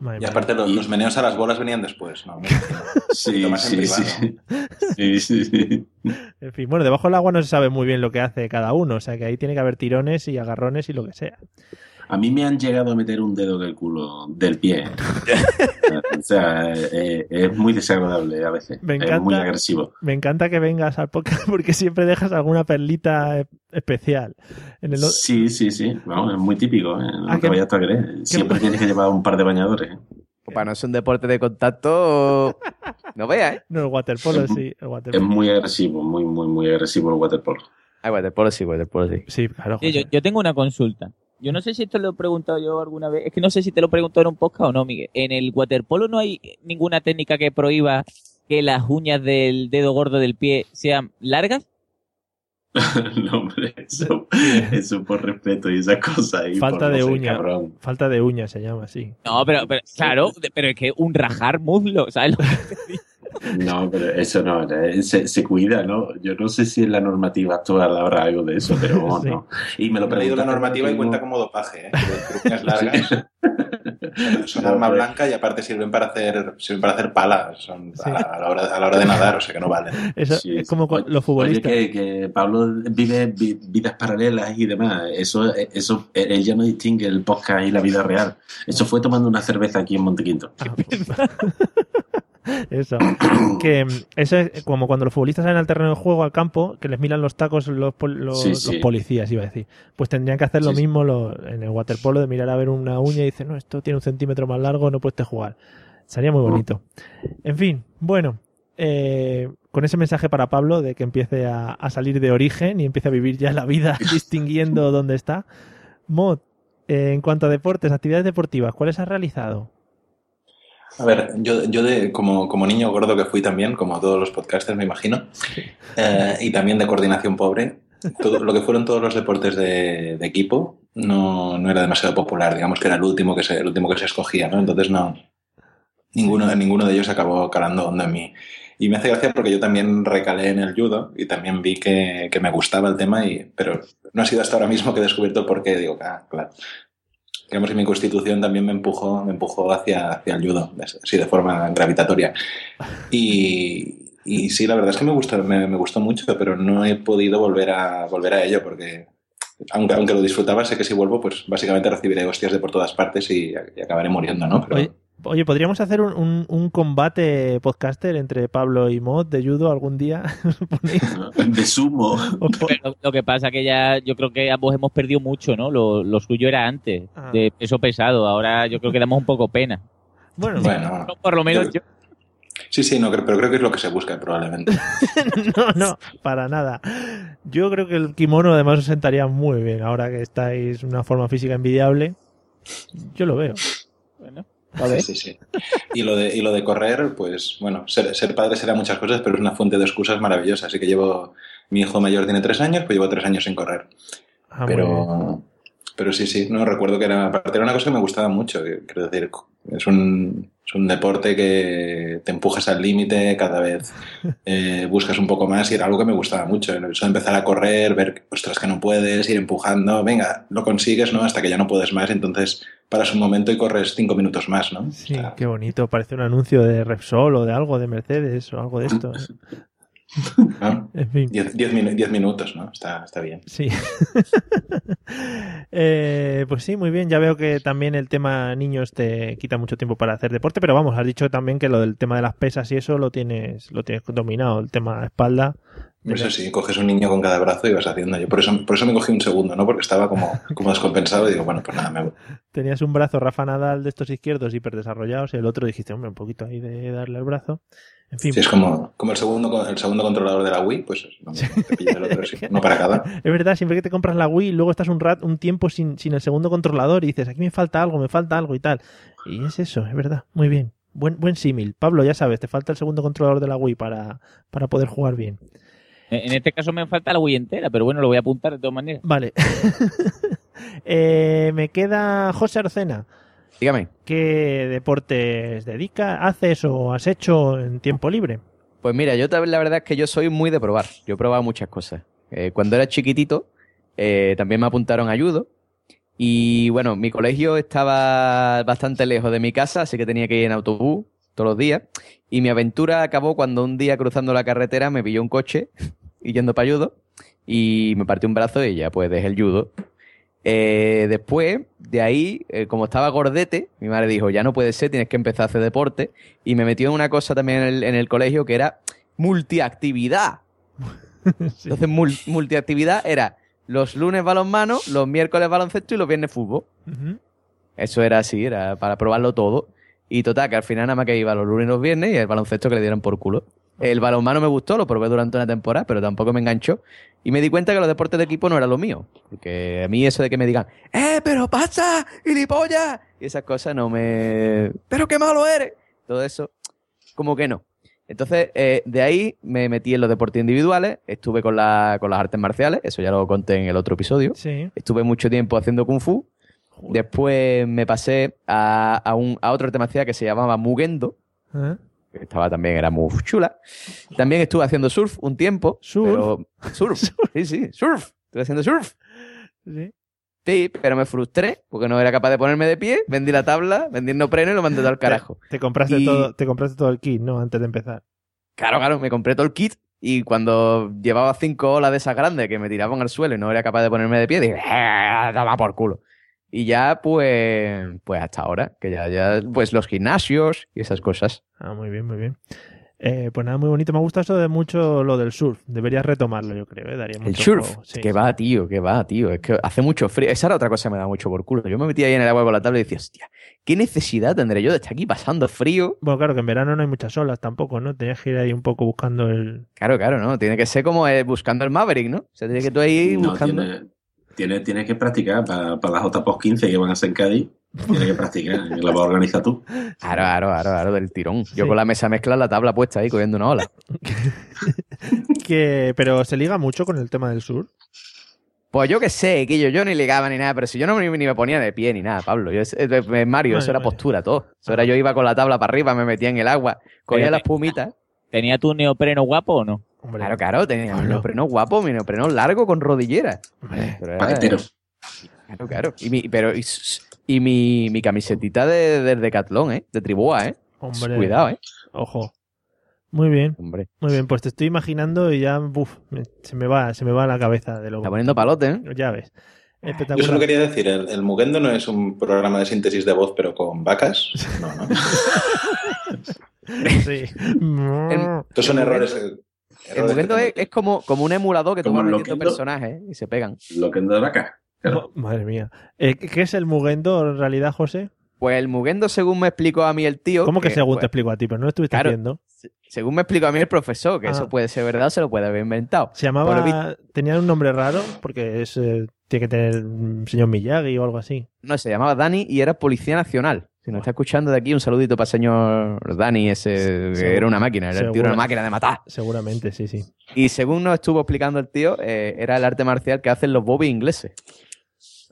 Madre Y aparte los, los meneos a las bolas venían después, ¿no? Sí, sí. Sí, sí, sí. En fin, bueno, debajo del agua no se sabe muy bien lo que hace cada uno, o sea que ahí tiene que haber tirones y agarrones y lo que sea. A mí me han llegado a meter un dedo en el culo del pie. o sea, eh, es muy desagradable a veces. Me Es muy agresivo. Me encanta que vengas al podcast porque siempre dejas alguna perlita e- especial. En el... Sí, sí, sí. Vamos, es muy típico. ¿eh? No Ah, te vayas a creer. Siempre tienes que llevar un par de bañadores. ¿eh? Para no ser un deporte de contacto, no veas, ¿eh? No, el waterpolo sí. El Es muy agresivo, muy, muy, muy agresivo el waterpolo. Ah, waterpolo sí, waterpolo sí. Sí, claro. Yo, yo tengo una consulta. Yo no sé si esto lo he preguntado yo alguna vez. Es que no sé si te lo he preguntado en un podcast o no, Miguel. En el waterpolo no hay ninguna técnica que prohíba que las uñas del dedo gordo del pie sean largas. no, hombre, eso, eso por respeto y esas cosas. Y Falta por no de ser uña. cabrón. Falta de uña se llama así. No, pero, pero claro, pero es que un rajar muslo, ¿sabes? lo que te digo? No, pero eso no, eh, se, se cuida, ¿no? Yo no sé si en la normativa actual habrá algo de eso, pero Sí. no. Y me lo He leído la normativa y cuenta como dopaje, ¿eh? Uñas largas. Son arma blanca y aparte sirven para hacer, sirven para hacer palas son a, a la hora, a la hora de nadar, o sea que no valen. Eso Sí, es como con los Oye, futbolistas. que, que Pablo vive vi- vidas paralelas y demás. Eso, eso, él ya no distingue el podcast y la vida real. Eso fue tomando una cerveza aquí en Montequinto. Ah, Eso. Que mm, eso es como cuando los futbolistas salen al terreno de juego, al campo, que les miran los tacos los, pol- los, Sí, los sí. policías, iba a decir. Pues tendrían que hacer lo Sí, mismo en el waterpolo de mirar a ver una uña y decir, no, esto tiene un centímetro más largo, no puedes jugar. Sería muy bonito. En fin, bueno. eh, con ese mensaje para Pablo de que empiece a, a salir de origen y empiece a vivir ya la vida distinguiendo dónde está. Mod, eh, en cuanto a deportes, actividades deportivas, ¿cuáles has realizado? A ver, yo, yo de, como, como niño gordo que fui también, como todos los podcasters me imagino, eh, y también de coordinación pobre, todo, lo que fueron todos los deportes de, de equipo no, no era demasiado popular, digamos que era el último que se, el último que se escogía, ¿no? Entonces no, ninguno, ninguno de ellos acabó calando hondo en mí. Y me hace gracia porque yo también recalé en el judo y también vi que, que me gustaba el tema, y, pero no ha sido hasta ahora mismo que he descubierto por qué. Digo, ah, claro. Digamos que mi constitución también me empujó, me empujó hacia, hacia el judo, así de forma gravitatoria. Y, y sí, la verdad es que me gustó, me, me gustó mucho, pero no he podido volver a, volver a ello porque, aunque, aunque lo disfrutaba, sé que si vuelvo, pues básicamente recibiré hostias de por todas partes y, y acabaré muriendo, ¿no? Pero, Oye, oye, podríamos hacer un, un- un combate podcaster entre Pablo y Mod de judo algún día. De sumo. Pero lo que pasa que ya yo creo que ambos hemos perdido mucho, ¿no? Lo, lo suyo era antes, Ah. de peso pesado. Ahora yo creo que damos un poco pena. Bueno, bueno, Por lo menos yo. sí, sí, no, creo- pero creo que es lo que se busca probablemente. no, no, para nada. Yo creo que el kimono además os sentaría muy bien ahora que estáis en una forma física envidiable. Yo lo veo. Bueno, Sí, sí, sí. Y lo de, y lo de correr, pues bueno, ser, ser padre será muchas cosas, pero es una fuente de excusas maravillosa. Así que llevo, mi hijo mayor tiene tres años, pues llevo tres años sin correr. Ah, pero, pero sí, sí, no recuerdo que era, aparte era una cosa que me gustaba mucho. Quiero decir, es un, es un deporte que te empujas al límite, cada vez eh, buscas un poco más y era algo que me gustaba mucho. Eso de empezar a correr, ver, ostras, que no puedes, ir empujando, venga, lo consigues, ¿no? Hasta que ya no puedes más, entonces paras un momento y corres cinco minutos más, ¿no? Sí, qué bonito. Parece un anuncio de Repsol o de algo, de Mercedes o algo de esto. ¿no? En fin. Diez, diez minu- diez minutos, ¿no? Está, está bien. Sí. Eh, pues sí, muy bien. Ya veo que también el tema niños te quita mucho tiempo para hacer deporte, pero vamos, has dicho también que lo del tema de las pesas y eso lo tienes, lo tienes dominado, el tema espalda. Eso sí, coges un niño con cada brazo y vas haciendo. Yo por eso, por eso me cogí un segundo, ¿no? Porque estaba como, como descompensado y digo, bueno, pues nada, me, Tenías un brazo Rafa Nadal de estos izquierdos hiperdesarrollados y el otro dijiste, hombre, un poquito ahí de darle el brazo. En fin. Sí, es como, como el, segundo, el segundo controlador de la Wii, pues te pillas el otro, uno para cada. Es verdad, siempre que te compras la Wii, luego estás un rat, un tiempo sin, sin el segundo controlador y dices, aquí me falta algo, me falta algo y tal. Y es eso, es verdad. Muy bien. Buen, buen símil. Pablo, ya sabes, te falta el segundo controlador de la Wii para, para poder jugar bien. En en este caso me falta la Wii entera, pero bueno, lo voy a apuntar de todas maneras. Vale. Eh, me queda José Arcena. Dígame. ¿Qué deportes dedica, haces o has hecho en tiempo libre? Pues mira, yo también la verdad es que yo soy muy de probar. Yo he probado muchas cosas. Eh, cuando era chiquitito, eh, también me apuntaron a judo. Y bueno, mi colegio estaba bastante lejos de mi casa, así que tenía que ir en autobús todos los días. Y mi aventura acabó cuando un día cruzando la carretera me pilló un coche y yendo para judo y me partió un brazo y ya pues dejé el judo. Eh, después, de ahí, eh, como estaba gordete, mi madre dijo, ya no puede ser, tienes que empezar a hacer deporte. Y me metió en una cosa también en el, en el colegio que era multiactividad. Entonces, mul- multiactividad era los lunes balonmano, los miércoles baloncesto y los viernes fútbol. Eso era así, era para probarlo todo. Y total, que al final nada más que iba los lunes y los viernes y el baloncesto que le dieran por culo. El balonmano me gustó, lo probé durante una temporada, pero tampoco me enganchó. Y me di cuenta que los deportes de equipo no era lo mío. Porque a mí eso de que me digan, ¡eh, pero pasa! ¡Gilipollas! Y esas cosas no me... ¡Pero qué malo eres! Todo eso, como que no. Entonces, eh, de ahí me metí en los deportes individuales, estuve con, la- con las artes marciales, eso ya lo conté en el otro episodio. Sí. Estuve mucho tiempo haciendo kung fu. Después me pasé a, a, un, a otro arte marcial que se llamaba Mugendo, ¿Eh? Que estaba también, era muy chula. También estuve haciendo surf un tiempo. ¿Surf? pero- surf, sí, sí, surf. Estuve haciendo surf. Sí. Sí, pero me frustré porque no era capaz de ponerme de pie, vendí la tabla, vendí el neopreno y lo mandé todo al carajo. Te compraste, Y- todo, te compraste todo el kit, ¿no? Antes de empezar. Claro, claro, me compré todo el kit y cuando llevaba cinco olas de esas grandes que me tiraban al suelo y no era capaz de ponerme de pie, dije, "Eh, toma por culo. Y ya, pues, pues hasta ahora, que ya, ya, pues los gimnasios y esas cosas. Ah, muy bien, muy bien. Eh, pues nada, muy bonito. Me gusta eso de mucho lo del surf. Deberías retomarlo, yo creo. ¿eh? Daría El mucho surf, juego. Sí, que va, tío, que va, tío. Es que hace mucho frío. Esa era otra cosa que me da mucho por culo. Yo me metía ahí en el agua con la tabla y decía, hostia, ¿qué necesidad tendré yo de estar aquí pasando frío? Bueno, claro que en verano no hay muchas olas tampoco, ¿no? Tenías que ir ahí un poco buscando el... Claro, claro, ¿no? Tiene que ser como eh, buscando el Maverick, ¿no? O sea, tiene que tú ahí No, buscando... tiene, tiene, tiene que practicar para, para las JPOS 15 que van a ser en Cádiz. Tiene que practicar. la vas a organizar tú. Claro, claro, claro, claro, del tirón. Yo con la mesa mezcla la tabla puesta ahí, cogiendo una ola. que Pero se liga mucho con el tema del surf. Pues yo qué sé, que yo, yo ni ligaba ni nada, pero si yo no me, ni me ponía de pie ni nada, Pablo. Yo, Mario, Vale, eso era postura, todo. Eso era yo iba con la tabla para arriba, me metía en el agua, cogía Pero las pumitas. ¿Tenía tu neopreno guapo o no? Claro, claro, tenía un neopreno guapo, mi neopreno largo con rodillera. Pero era-. Claro, claro. Y mi, pero, y, y mi, mi camisetita de, de Decathlon, ¿eh? De Triboa, ¿eh? Hombre. Cuidado, ¿eh? Ojo. Muy bien. Hombre. Muy bien, pues te estoy imaginando y ya se me va, se me va la cabeza de lo Está poniendo palote, ¿eh? Ya ves. Yo solo quería decir, el, el Mugendo no es un programa de síntesis de voz, pero con vacas. No, no. Sí. Estos son El errores. El que es, es como, como un emulador que el metiendo Loquendo. personajes ¿eh? y se pegan. Lo que de vaca. Oh, madre mía. Eh, ¿Qué es el Mugendo en realidad, José? Pues el Mugendo, según me explicó a mí el tío. ¿Cómo que según pues, te explico a ti? Pero no lo estuviste claro, haciendo. Se- Según me explicó a mí el profesor, que Ah. eso puede ser verdad o se lo puede haber inventado. Se visto- llamaba. Tenía un nombre raro porque es, eh, tiene que tener un señor Miyagi o algo así. No, se llamaba Dani y era Policía Nacional. Si nos está escuchando de aquí, un saludito para el señor Dani, ese que era una máquina, era el tío era una máquina de matar. Seguramente, sí, sí. Y según nos estuvo explicando el tío, eh, era el arte marcial que hacen los bobbies ingleses.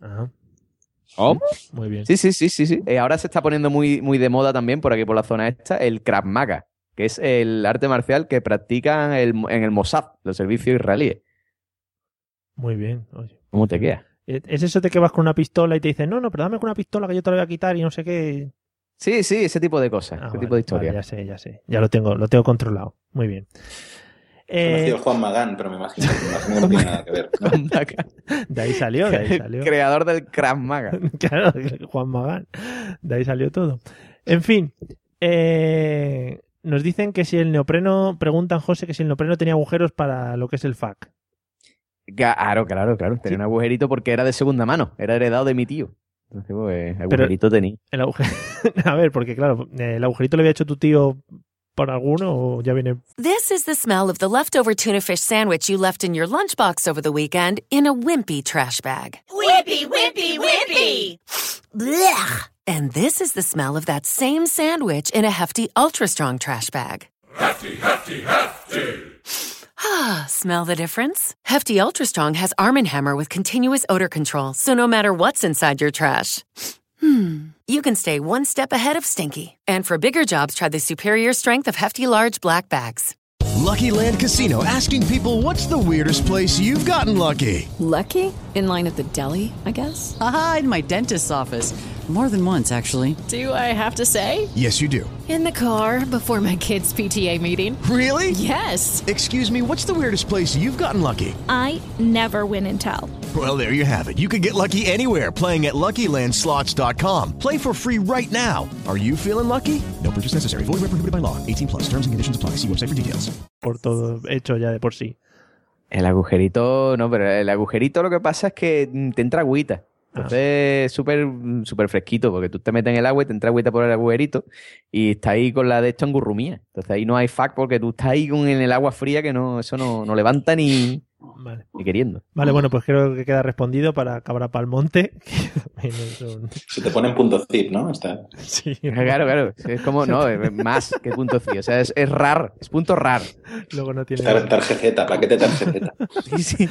Ajá. ¿Cómo? Muy bien. Sí, sí, sí, sí, sí. Eh, ahora se está poniendo muy, muy de moda también por aquí, por la zona esta, el Krav Maga, que es el arte marcial que practican el- en el Mossad, los servicios israelíes. Muy bien. Oye. ¿Cómo te queda? Eh, ¿Es eso de que vas con una pistola y te dicen, no, no, pero dame con una pistola que yo te la voy a quitar y no sé qué? Sí, sí, ese tipo de cosas, Ah, ese vale, tipo de historia. vale, ya sé, ya sé. Ya lo tengo, lo tengo controlado. Muy bien. Eh, Conocido Juan Magán, pero me imagino, me imagino que no tiene nada que ver. ¿no? de ahí salió, de ahí salió. Creador del Krav Maga. claro, Juan Magán. De ahí salió todo. En fin, eh, nos dicen que si el neopreno, preguntan José que si el neopreno tenía agujeros para lo que es el FAC. Claro, claro, claro. Tenía un agujerito porque era de segunda mano, era heredado de mi tío. Entonces, pues, agujerito tenía. El aguje- A ver, porque claro, ¿el agujerito lo había hecho tu tío por alguno o ya viene This is the smell of the leftover tuna fish sandwich you left in your lunchbox over the weekend in a wimpy trash bag. Whippy, whippy. Blech. And this is the smell of that same sandwich in a hefty, ultra strong trash bag. Hefty, hefty, hefty. Ah, smell the difference? Hefty Ultra Strong has Arm & Hammer with continuous odor control, so no matter what's inside your trash, hmm, you can stay one step ahead of stinky. And for bigger jobs, try the superior strength of Hefty Large Black Bags. Lucky Land Casino asking people what's the weirdest place you've gotten lucky? Lucky? In line at the deli, I guess? Aha, in my dentist's office. More than once, actually. Do I have to say? Yes, you do. In the car before my kids' PTA meeting. Really? Yes. Excuse me, what's the weirdest place you've gotten lucky? I never win and tell. Well, there you have it. You can get lucky anywhere playing at LuckyLandSlots.com. Play for free right now. Are you feeling lucky? No purchase necessary. Void where prohibited by law. 18 plus. Terms and conditions apply. See website for details. Por todo hecho ya de por sí. El agujerito, no, pero el agujerito lo que pasa es que te entra agüita. Entonces es súper súper fresquito, porque tú te metes en el agua y te entra agüita por el agujerito y está ahí con la de esto engurrumía. Entonces ahí no hay fac porque tú estás ahí con, en el agua fría que no, eso no, no levanta ni, Vale. ni queriendo. Vale, bueno, pues creo que queda respondido para Cabra Palmonte. que también es un- Se te pone en punto zip, ¿no? Está... Sí. Claro, claro. Es como, no, es más que punto C. O sea, es, es rar, es punto rar. Luego no tiene. Tar- Tarjeta, paquete tarjeta. Sí, sí.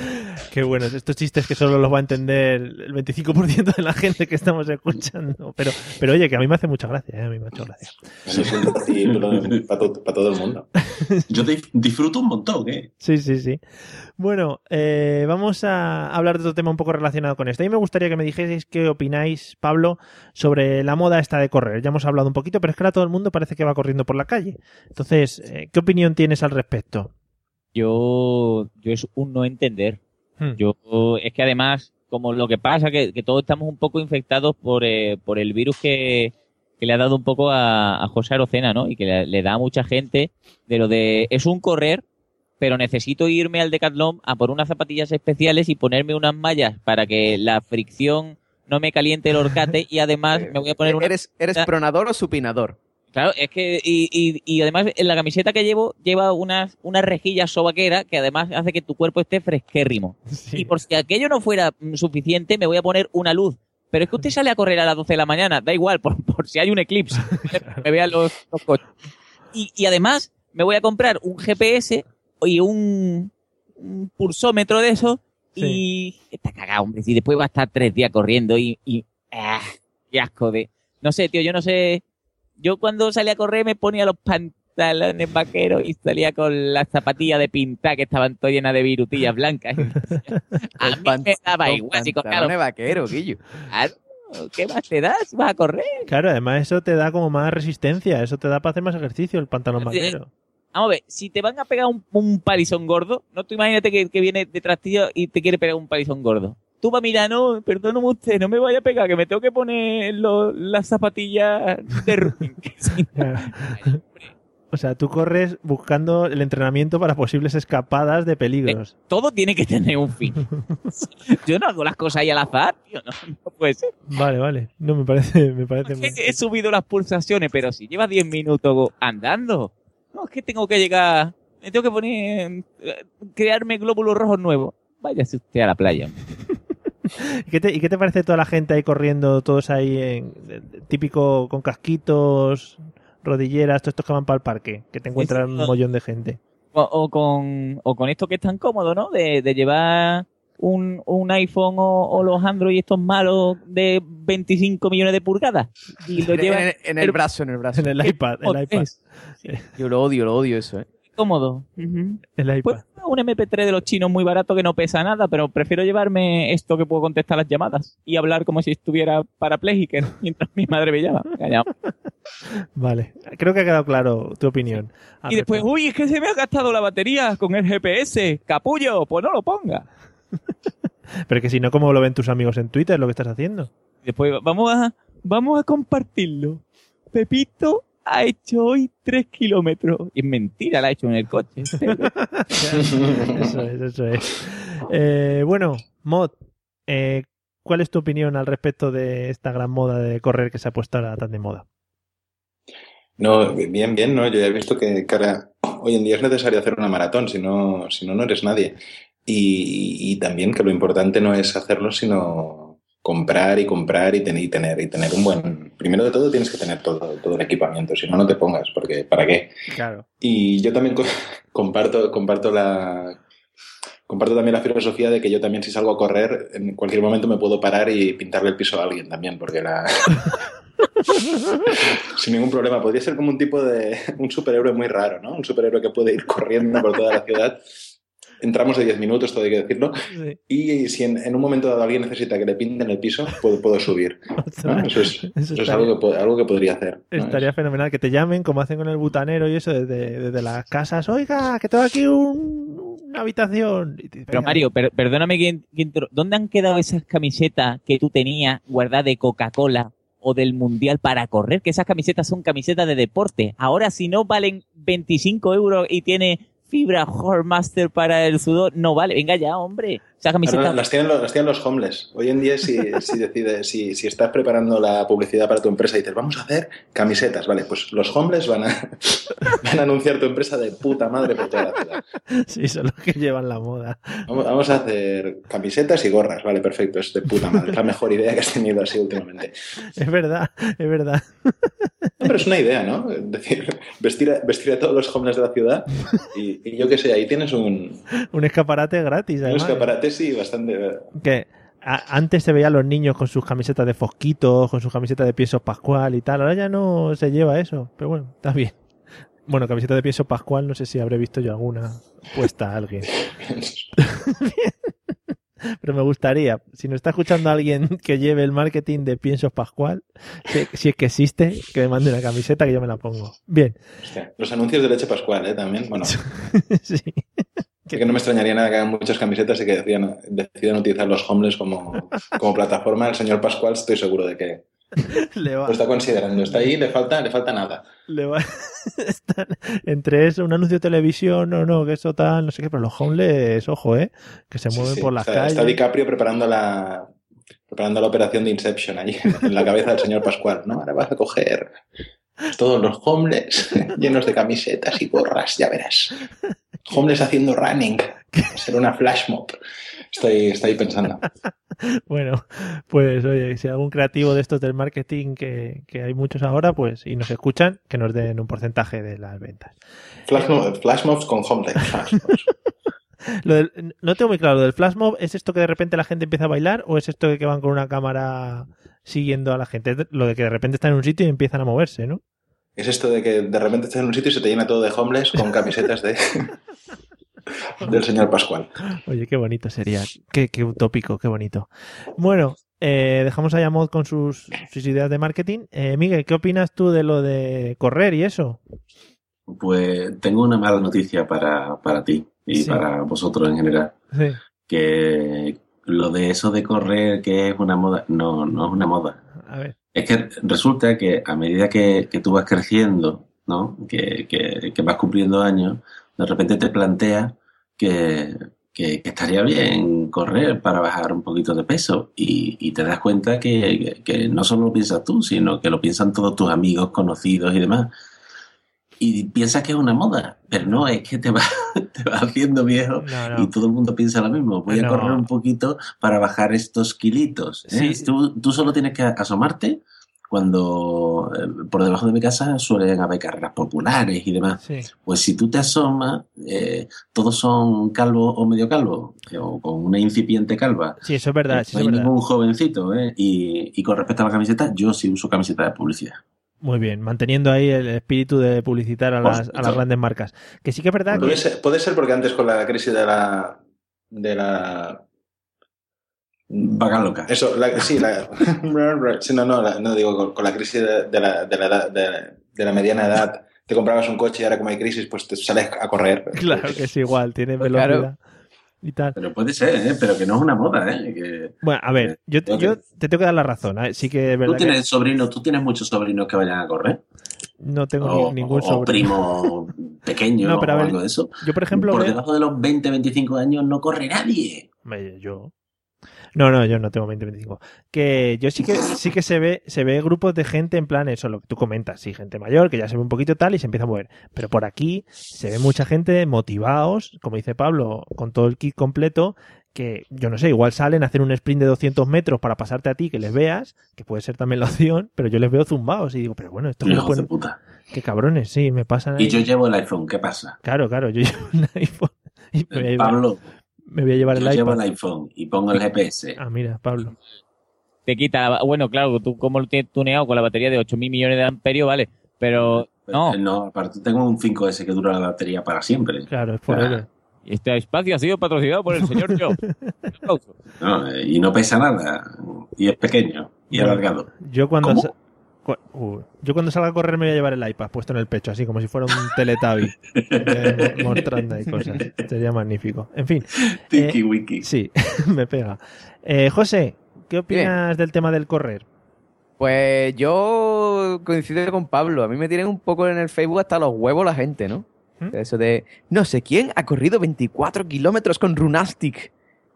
Qué bueno, estos chistes que solo los va a entender el 25% de la gente que estamos escuchando. Pero, pero oye, que a mí me hace mucha gracia, ¿eh? a mí me ha hecho gracia. para, todo, para todo el mundo. Yo disfruto un montón, ¿eh? Sí, sí, sí. Bueno, eh, vamos a hablar de otro tema un poco relacionado con esto. A mí me gustaría que me dijeseis qué opináis, Pablo, sobre la moda esta de correr. Ya hemos hablado un poquito, pero es que ahora todo el mundo parece que va corriendo por la calle. Entonces, eh, ¿qué opinión tienes al respecto? Yo, yo es un no entender. Hmm. Yo, es que además, como lo que pasa, que, que todos estamos un poco infectados por, eh, por el virus que, que le ha dado un poco a, a José Arocena, ¿no? Y que le, le da a mucha gente de lo de, es un correr, pero necesito irme al Decathlon a por unas zapatillas especiales y ponerme unas mallas para que la fricción no me caliente el horcate y además me voy a poner una... ¿Eres, eres pronador o supinador? Claro, es que, y, y, y además en la camiseta que llevo lleva unas, unas rejillas sobaquera que además hace que tu cuerpo esté fresquérrimo. Y por si aquello no fuera mm, suficiente, me voy a poner una luz. Pero es que usted sale a correr a las 12 de la mañana, da igual, por, por si hay un eclipse, me vean los, los coches. Y, y además me voy a comprar un GPS y un, un pulsómetro de eso y está cagado, hombre. Si después va a estar tres días corriendo y, y ah, qué asco de... No sé, tío, yo no sé... Yo cuando salía a correr me ponía los pantalones vaqueros y salía con las zapatillas de pinta que estaban todas llenas de virutillas blancas. a mí me daba igual, si pantalones vaqueros, Guillo. ¿qué más te das? Vas a correr. Claro, además eso te da como más resistencia, eso te da para hacer más ejercicio el pantalón vaquero. Vamos a ver, si te van a pegar un, un palizón gordo, no tú imagínate que, que viene detrás tío y te quiere pegar un palizón gordo. Tú vas a mirar, no, perdóname usted, no me vaya a pegar, que me tengo que poner lo- las zapatillas de running. O sea, tú corres buscando el entrenamiento para posibles escapadas de peligros. Todo tiene que tener un fin. Yo no hago las cosas ahí al azar, tío, no, no puede ser. Vale, vale. No, me parece, me parece muy... He, he subido las pulsaciones, pero si llevas 10 minutos andando, no, es que tengo que llegar, me tengo que poner, eh, crearme glóbulos rojos nuevos. Váyase usted a la playa. ¿Y qué, te, ¿Y qué te parece toda la gente ahí corriendo, todos ahí en típico con casquitos, rodilleras, todos estos que van para el parque, que te encuentran un mollón de gente? O, o con, o con esto que es tan cómodo, ¿no? De, de llevar un, un iPhone o, o los Android estos malos de 25 millones de pulgadas. Y lo En, llevan en- en el brazo, en el brazo. En el iPad, el iPad. Yo lo odio, lo odio eso, ¿eh? cómodo. El iPad. Pues un MP3 de los chinos muy barato que no pesa nada, pero prefiero llevarme esto que puedo contestar las llamadas y hablar como si estuviera parapléjico mientras mi madre me llama. Callao. Vale, creo que ha quedado claro tu opinión. Y después, uy, es que se me ha gastado la batería con el GPS. Capullo, pues no lo ponga. Pero que si no, ¿cómo lo ven tus amigos en Twitter lo que estás haciendo? Después vamos a, vamos a compartirlo. Pepito ha hecho hoy tres kilómetros. Y es mentira, la ha hecho en el coche. eso es, eso es. Eh, bueno, Mod, eh, ¿cuál es tu opinión al respecto de esta gran moda de correr que se ha puesto ahora tan de moda? No, bien, bien, ¿no? Yo ya he visto que cara, hoy en día es necesario hacer una maratón, si no, si no, no eres nadie. Y, y también que lo importante no es hacerlo, sino comprar y comprar y tener y tener y tener un buen. Primero de todo tienes que tener todo, todo el equipamiento, si no, no te pongas, porque ¿para qué? Claro. Y yo también co- comparto, comparto la comparto también la filosofía de que yo también si salgo a correr, en cualquier momento me puedo parar y pintarle el piso a alguien también, porque la sin ningún problema. Podría ser como un tipo de un superhéroe muy raro, ¿no? Un superhéroe que puede ir corriendo por toda la ciudad entramos de 10 minutos, todo hay que decirlo. Sí. Y si en, en un momento dado alguien necesita que le pinten el piso, puedo, puedo subir. ¿no? Eso es, eso es estaría- algo, que, algo que podría hacer. ¿no? Estaría fenomenal que te llamen, como hacen con el butanero y eso, desde, desde las casas. Oiga, que tengo aquí un- una habitación. Pero Mario, per- perdóname que, que intro- ¿dónde han quedado esas camisetas que tú tenías guardadas de Coca-Cola o del Mundial para correr? Que esas camisetas son camisetas de deporte. Ahora si no valen 25 euros y tiene fibra Hormaster para el sudor, no vale. Venga ya, hombre. Las, tienen los, las tienen los homeless. Hoy en día, si, si decides, si, si estás preparando la publicidad para tu empresa y dices, vamos a hacer camisetas, vale, pues los homeless van a, van a anunciar tu empresa de puta madre por toda la ciudad. Sí, son los que llevan la moda. Vamos, vamos a hacer camisetas y gorras, vale, perfecto, es de puta madre. Es la mejor idea que has tenido así últimamente. Es verdad, es verdad. No, pero es una idea, ¿no? Es decir, vestir a, vestir a todos los homeless de la ciudad y, y yo qué sé, ahí tienes un, Un escaparate gratis, un además. escaparate, sí, bastante... Que a- antes se veía a los niños con sus camisetas de fosquitos, con sus camisetas de pienso pascual y tal. Ahora ya no se lleva eso. Pero bueno, está bien. Bueno, camiseta de pienso pascual, no sé si habré visto yo alguna puesta a alguien. Pero me gustaría, si nos está escuchando alguien que lleve el marketing de piensos pascual, si, si es que existe, que me mande una camiseta que yo me la pongo. Bien. Hostia, los anuncios de leche pascual, ¿eh? También, bueno. sí. Que no me extrañaría nada que hagan muchas camisetas y que decidan, decidan utilizar los homeless como, como plataforma. El señor Pascual estoy seguro de que Le va, lo está considerando. Está ahí, le falta, le falta nada. le va- están entre eso, un anuncio de televisión o no, que eso tal, no sé qué, pero los homeless, ojo, ¿eh? Que se mueven sí. por las está, calles. está DiCaprio preparando la, preparando la operación de Inception allí en la cabeza del señor Pascual. ¿no? Ahora vas a coger todos los homeless llenos de camisetas y gorras, ya verás. Homeless haciendo running. Va a ser una flash mob. Estoy, estoy pensando. Bueno, pues oye, si algún creativo de estos del marketing, que, que hay muchos ahora, pues, y nos escuchan, que nos den un porcentaje de las ventas. Flash, mob- flash mobs con homeless. Flash mobs. Lo del- no tengo muy claro, ¿lo del flash mob es esto que de repente la gente empieza a bailar o es esto de que van con una cámara siguiendo a la gente? Lo de que de repente están en un sitio y empiezan a moverse, ¿no? Es esto de que de repente estás en un sitio y se te llena todo de homeless con camisetas de del señor Pascual. Oye, qué bonito sería. Qué, qué utópico, qué bonito. Bueno, eh, dejamos a Yamod con sus, sus ideas de marketing. Eh, Miguel, ¿qué opinas tú de lo de correr y eso? Pues tengo una mala noticia para, para ti y Sí. para vosotros en general. Sí. Que lo de eso de correr, que es una moda, no, no es una moda. A ver. Es que resulta que a medida que, que tú vas creciendo, ¿no? Que, que- vas cumpliendo años, de repente te planteas que, estaría bien correr para bajar un poquito de peso y, y te das cuenta que, que no solo lo piensas tú, sino que lo piensan todos tus amigos, conocidos y demás. Y piensas que es una moda, pero no, es que te vas te vas haciendo viejo No, no. y todo el mundo piensa lo mismo. Voy No. a correr un poquito para bajar estos kilitos. ¿eh? Sí. Tú, tú solo tienes que asomarte cuando eh, por debajo de mi casa suelen haber carreras populares y demás. Sí. Pues si tú te asomas, eh, todos son calvos o medio calvos, o con una incipiente calva. Sí, eso es verdad. Sí, no eso hay es verdad. ningún jovencito. Y, y con respecto a la camiseta, yo sí uso camiseta de publicidad. Muy bien, manteniendo ahí el espíritu de publicitar a las, a las supuesto. grandes marcas. Que sí que es verdad Puede que... ser, puede ser porque antes con la crisis de la de la Vaca loca. Eso, la, sí, la, sí, no, no, la- no digo con, con la crisis de, de la, de, la edad- de, de la mediana edad, te comprabas un coche y ahora como hay crisis, pues te sales a correr. Claro que es igual, tiene Pues velocidad claro. Y tal. Pero puede ser, ¿eh? Pero que no es una moda, ¿eh? Que... Bueno, a ver, yo, te- Ok. yo te tengo que dar la razón. ¿eh? Sí que es ¿Tú que tienes sobrinos, tú tienes muchos sobrinos que vayan a correr? no tengo O, ni- ningún o sobrino. primo pequeño No, pero a o ver, algo de eso. Yo, por ejemplo, Por debajo de los 20, 25 años no corre nadie. Yo. No, no, yo no tengo 20, 25. Que yo sí que sí que se ve se ve grupos de gente en plan eso, lo que tú comentas, sí, gente mayor que ya se ve un poquito tal y se empieza a mover. Pero por aquí se ve mucha gente motivados, como dice Pablo, con todo el kit completo, que yo no sé, igual salen a hacer un sprint de 200 metros para pasarte a ti, que les veas, que puede ser también la opción, pero yo les veo zumbados y digo, pero bueno, esto Hijos de puta. Qué cabrones, sí, me pasan ahí. Y yo llevo el iPhone, ¿qué pasa? Claro, claro, yo llevo un iPhone. Y me, Pablo, me voy a llevar el yo llevo iPad. el iPhone y pongo el GPS. Ah, mira, Pablo. Te quita, la- bueno, claro, tú como lo tienes tuneado con la batería de 8.000 millones de amperios, vale, pero no. Eh, No, aparte tengo un 5S que dura la batería para siempre. Claro, es O sea, forever. Y este espacio ha sido patrocinado por el señor aplauso. No, eh, y no pesa nada. Y es pequeño y Bueno, alargado. Yo cuando, uh, yo cuando salga a correr me voy a llevar el iPad puesto en el pecho, así como si fuera un Teletubby. eh, mostrando ahí cosas. Sería magnífico. En fin. Tiki eh, wiki. Sí, me pega. Eh, José, ¿qué opinas del tema del correr? Pues yo coincido con Pablo. A mí me tienen un poco en el Facebook hasta los huevos la gente, ¿no? Eso de, no sé quién ha corrido 24 kilómetros con Runastic.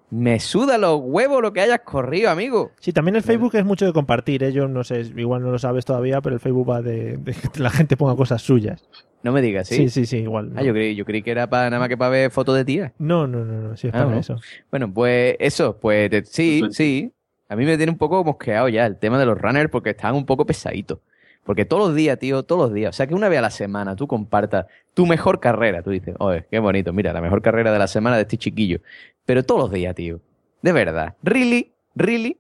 Me suda los huevos lo que hayas corrido, amigo. Sí, también el Facebook es mucho de compartir. ¿eh? Yo no sé, igual no lo sabes todavía, pero el Facebook va de, de que la gente ponga cosas suyas. No me digas, ¿sí? Sí, sí, sí, igual. Ah, yo creí, yo creí que era para nada más que para ver fotos de tía. No, no, no, no, sí es Ah, para ¿no? eso. Bueno, pues eso, pues sí, sí. A mí me tiene un poco mosqueado ya el tema de los runners porque están un poco pesaditos. Porque todos los días, tío, todos los días. O sea, que una vez a la semana tú compartas tu mejor carrera. Tú dices, oye, qué bonito, mira, la mejor carrera de la semana de este chiquillo. Pero todos los días, tío. De verdad. ¿Really? ¿Really?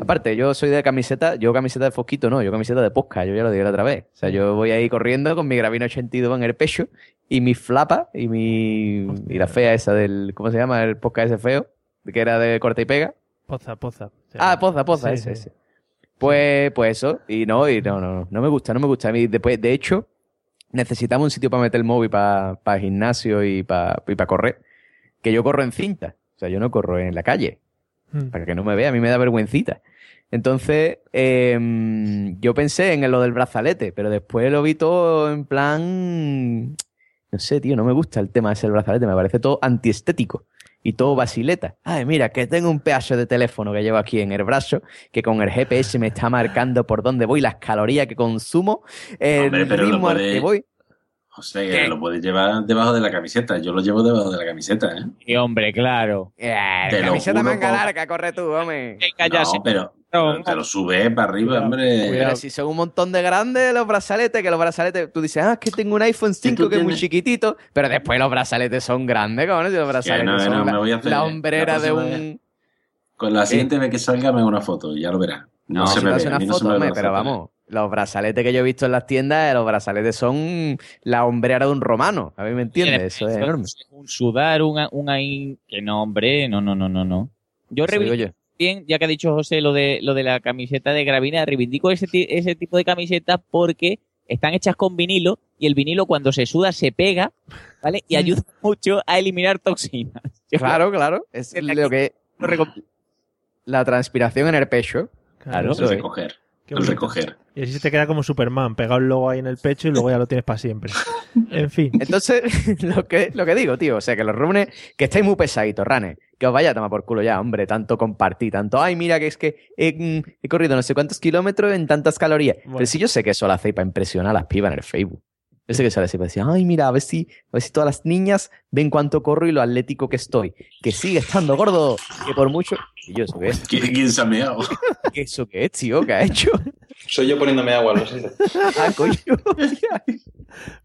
Aparte, yo soy de camiseta, yo camiseta de fosquito no, yo camiseta de posca, yo ya lo dije la otra vez. O sea, yo voy ahí corriendo con mi gravino 82 en el pecho y mi flapa y mi y la fea esa del, ¿cómo se llama? El posca ese feo, que era de corta y pega. Poza, poza. Ah, poza, poza, Sí, ese, sí. ese. Pues, pues eso, y no, y no, no, no, no me gusta, no me gusta. A mí, después, de hecho, necesitamos un sitio para meter el móvil para gimnasio y para y pa correr. Que yo corro en cinta, o sea, yo no corro en la calle, Mm. para que no me vea, a mí me da vergüencita. Entonces, em, yo pensé en lo del brazalete, pero después lo vi todo en plan. No sé, tío, no me gusta el tema de ese brazalete, me parece todo antiestético y todo basileta. Ay, mira, que tengo un pedazo de teléfono que llevo aquí en el brazo, que con el GPS me está marcando por dónde voy, las calorías que consumo, el Hombre, ritmo al que voy. José, que lo puedes llevar debajo de la camiseta. Yo lo llevo debajo de la camiseta, ¿eh? Y hombre, claro. Eh, Te camiseta manga por- larga, corre tú, hombre. No, pero, pero te lo subes para arriba, hombre. Pero si son un montón de grandes los brazaletes, que los brazaletes, tú dices, ah, es que tengo un iPhone 5 que es muy chiquitito, pero después los brazaletes son grandes, cabrón, si los brazaletes no, son no, la, me voy a hacer- la hombrera la de un... Con la siguiente vez que salga me hago una foto, ya lo verás. No, se si me ve, una mí no se foto, me ve hombre, la pero foto. vamos, los brazaletes que yo he visto en las tiendas, los brazaletes son la hombrera de un romano, a mí me entiendes, eso es enorme. Un sudar, un, un ahí... Que no, hombre, no, no, no, no, no. Yo reivindico bien, ya que ha dicho José lo de, lo de la camiseta de gravina, reivindico ese, ese tipo de camisetas porque están hechas con vinilo y el vinilo cuando se suda se pega, ¿vale? Y ayuda mucho a eliminar toxinas. Claro, claro, es lo que... La transpiración en el pecho. Claro. eso es. recoger. Qué El bonito. recoger. Y así se te queda como Superman, pegado el logo ahí en el pecho y luego ya lo tienes para siempre. En fin. Entonces, lo que, lo que digo, tío, o sea, que los runes, que estáis muy pesaditos, ranes, que os vaya a tomar por culo ya, hombre, tanto compartir, tanto, ay, mira, que es que he, mm, he corrido no sé cuántos kilómetros en tantas calorías. Pero si yo sé que eso lo hacéis para impresionar a las pibas en el Facebook. Yo sé que sale así para decir, ay, mira, a ver si, a ver si todas las niñas ven cuánto corro y lo atlético que estoy. Que sigue estando gordo, que por mucho. Y yo, ¿eso qué es? ¿Quién, quién se ha meado? ¿Qué ¿Eso qué es, tío? ¿Qué ha hecho? Soy yo poniéndome agua, lo sé. ah, coño.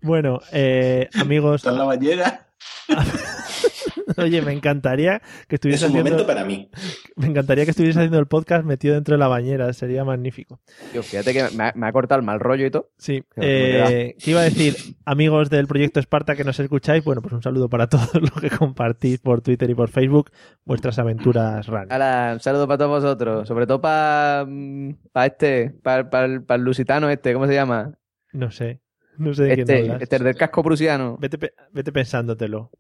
Bueno, eh, amigos. ¿Está en la bañera? Oye, me encantaría que estuviese Es un haciendo. momento para mí. Me encantaría que estuviese haciendo el podcast metido dentro de la bañera, sería magnífico. Tío, fíjate que me ha, me ha cortado el mal rollo y todo. Sí. Eh, ¿Qué iba a decir? Amigos del proyecto Esparta que nos escucháis, bueno, pues un saludo para todos los que compartís por Twitter y por Facebook vuestras aventuras run. Hala, un saludo para todos vosotros. Sobre todo para para este, para el lusitano este, ¿cómo se llama? No sé. No sé de quién Este, hablas. este el del casco prusiano. Vete, vete pensándotelo.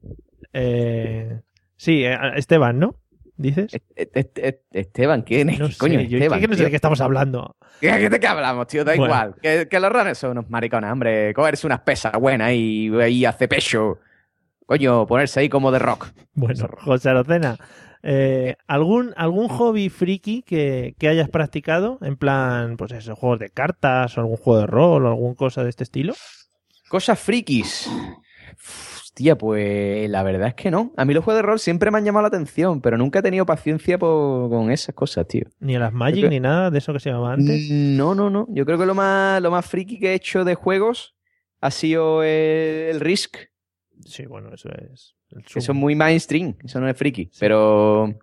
Eh, sí, eh, Esteban, ¿no? ¿Dices? Este- Esteban, ¿quién es? No ¿Qué coño es yo- Esteban, que no sé tío? de qué estamos hablando. ¿Qué, qué- de qué hablamos, tío? Da Bueno. igual. Que, que los runners son unos maricones, hombre. Cogerse unas pesas buenas y ahí hace pecho. Coño, ponerse ahí como de rock. Bueno, José Arocena, eh, ¿algún, ¿algún hobby friki que, que hayas practicado? En plan, pues eso, juegos de cartas o algún juego de rol o alguna cosa de este estilo. Cosas frikis. Hostia, pues la verdad es que no. A mí los juegos de rol siempre me han llamado la atención, pero nunca he tenido paciencia por- con esas cosas, tío. Ni a las Magic ni nada de eso que se llamaba antes. No, no, no. Yo creo que lo más, lo más friki que he hecho de juegos ha sido el, el Risk. Sí, bueno, eso es. Eso es muy mainstream, eso no es friki. Pero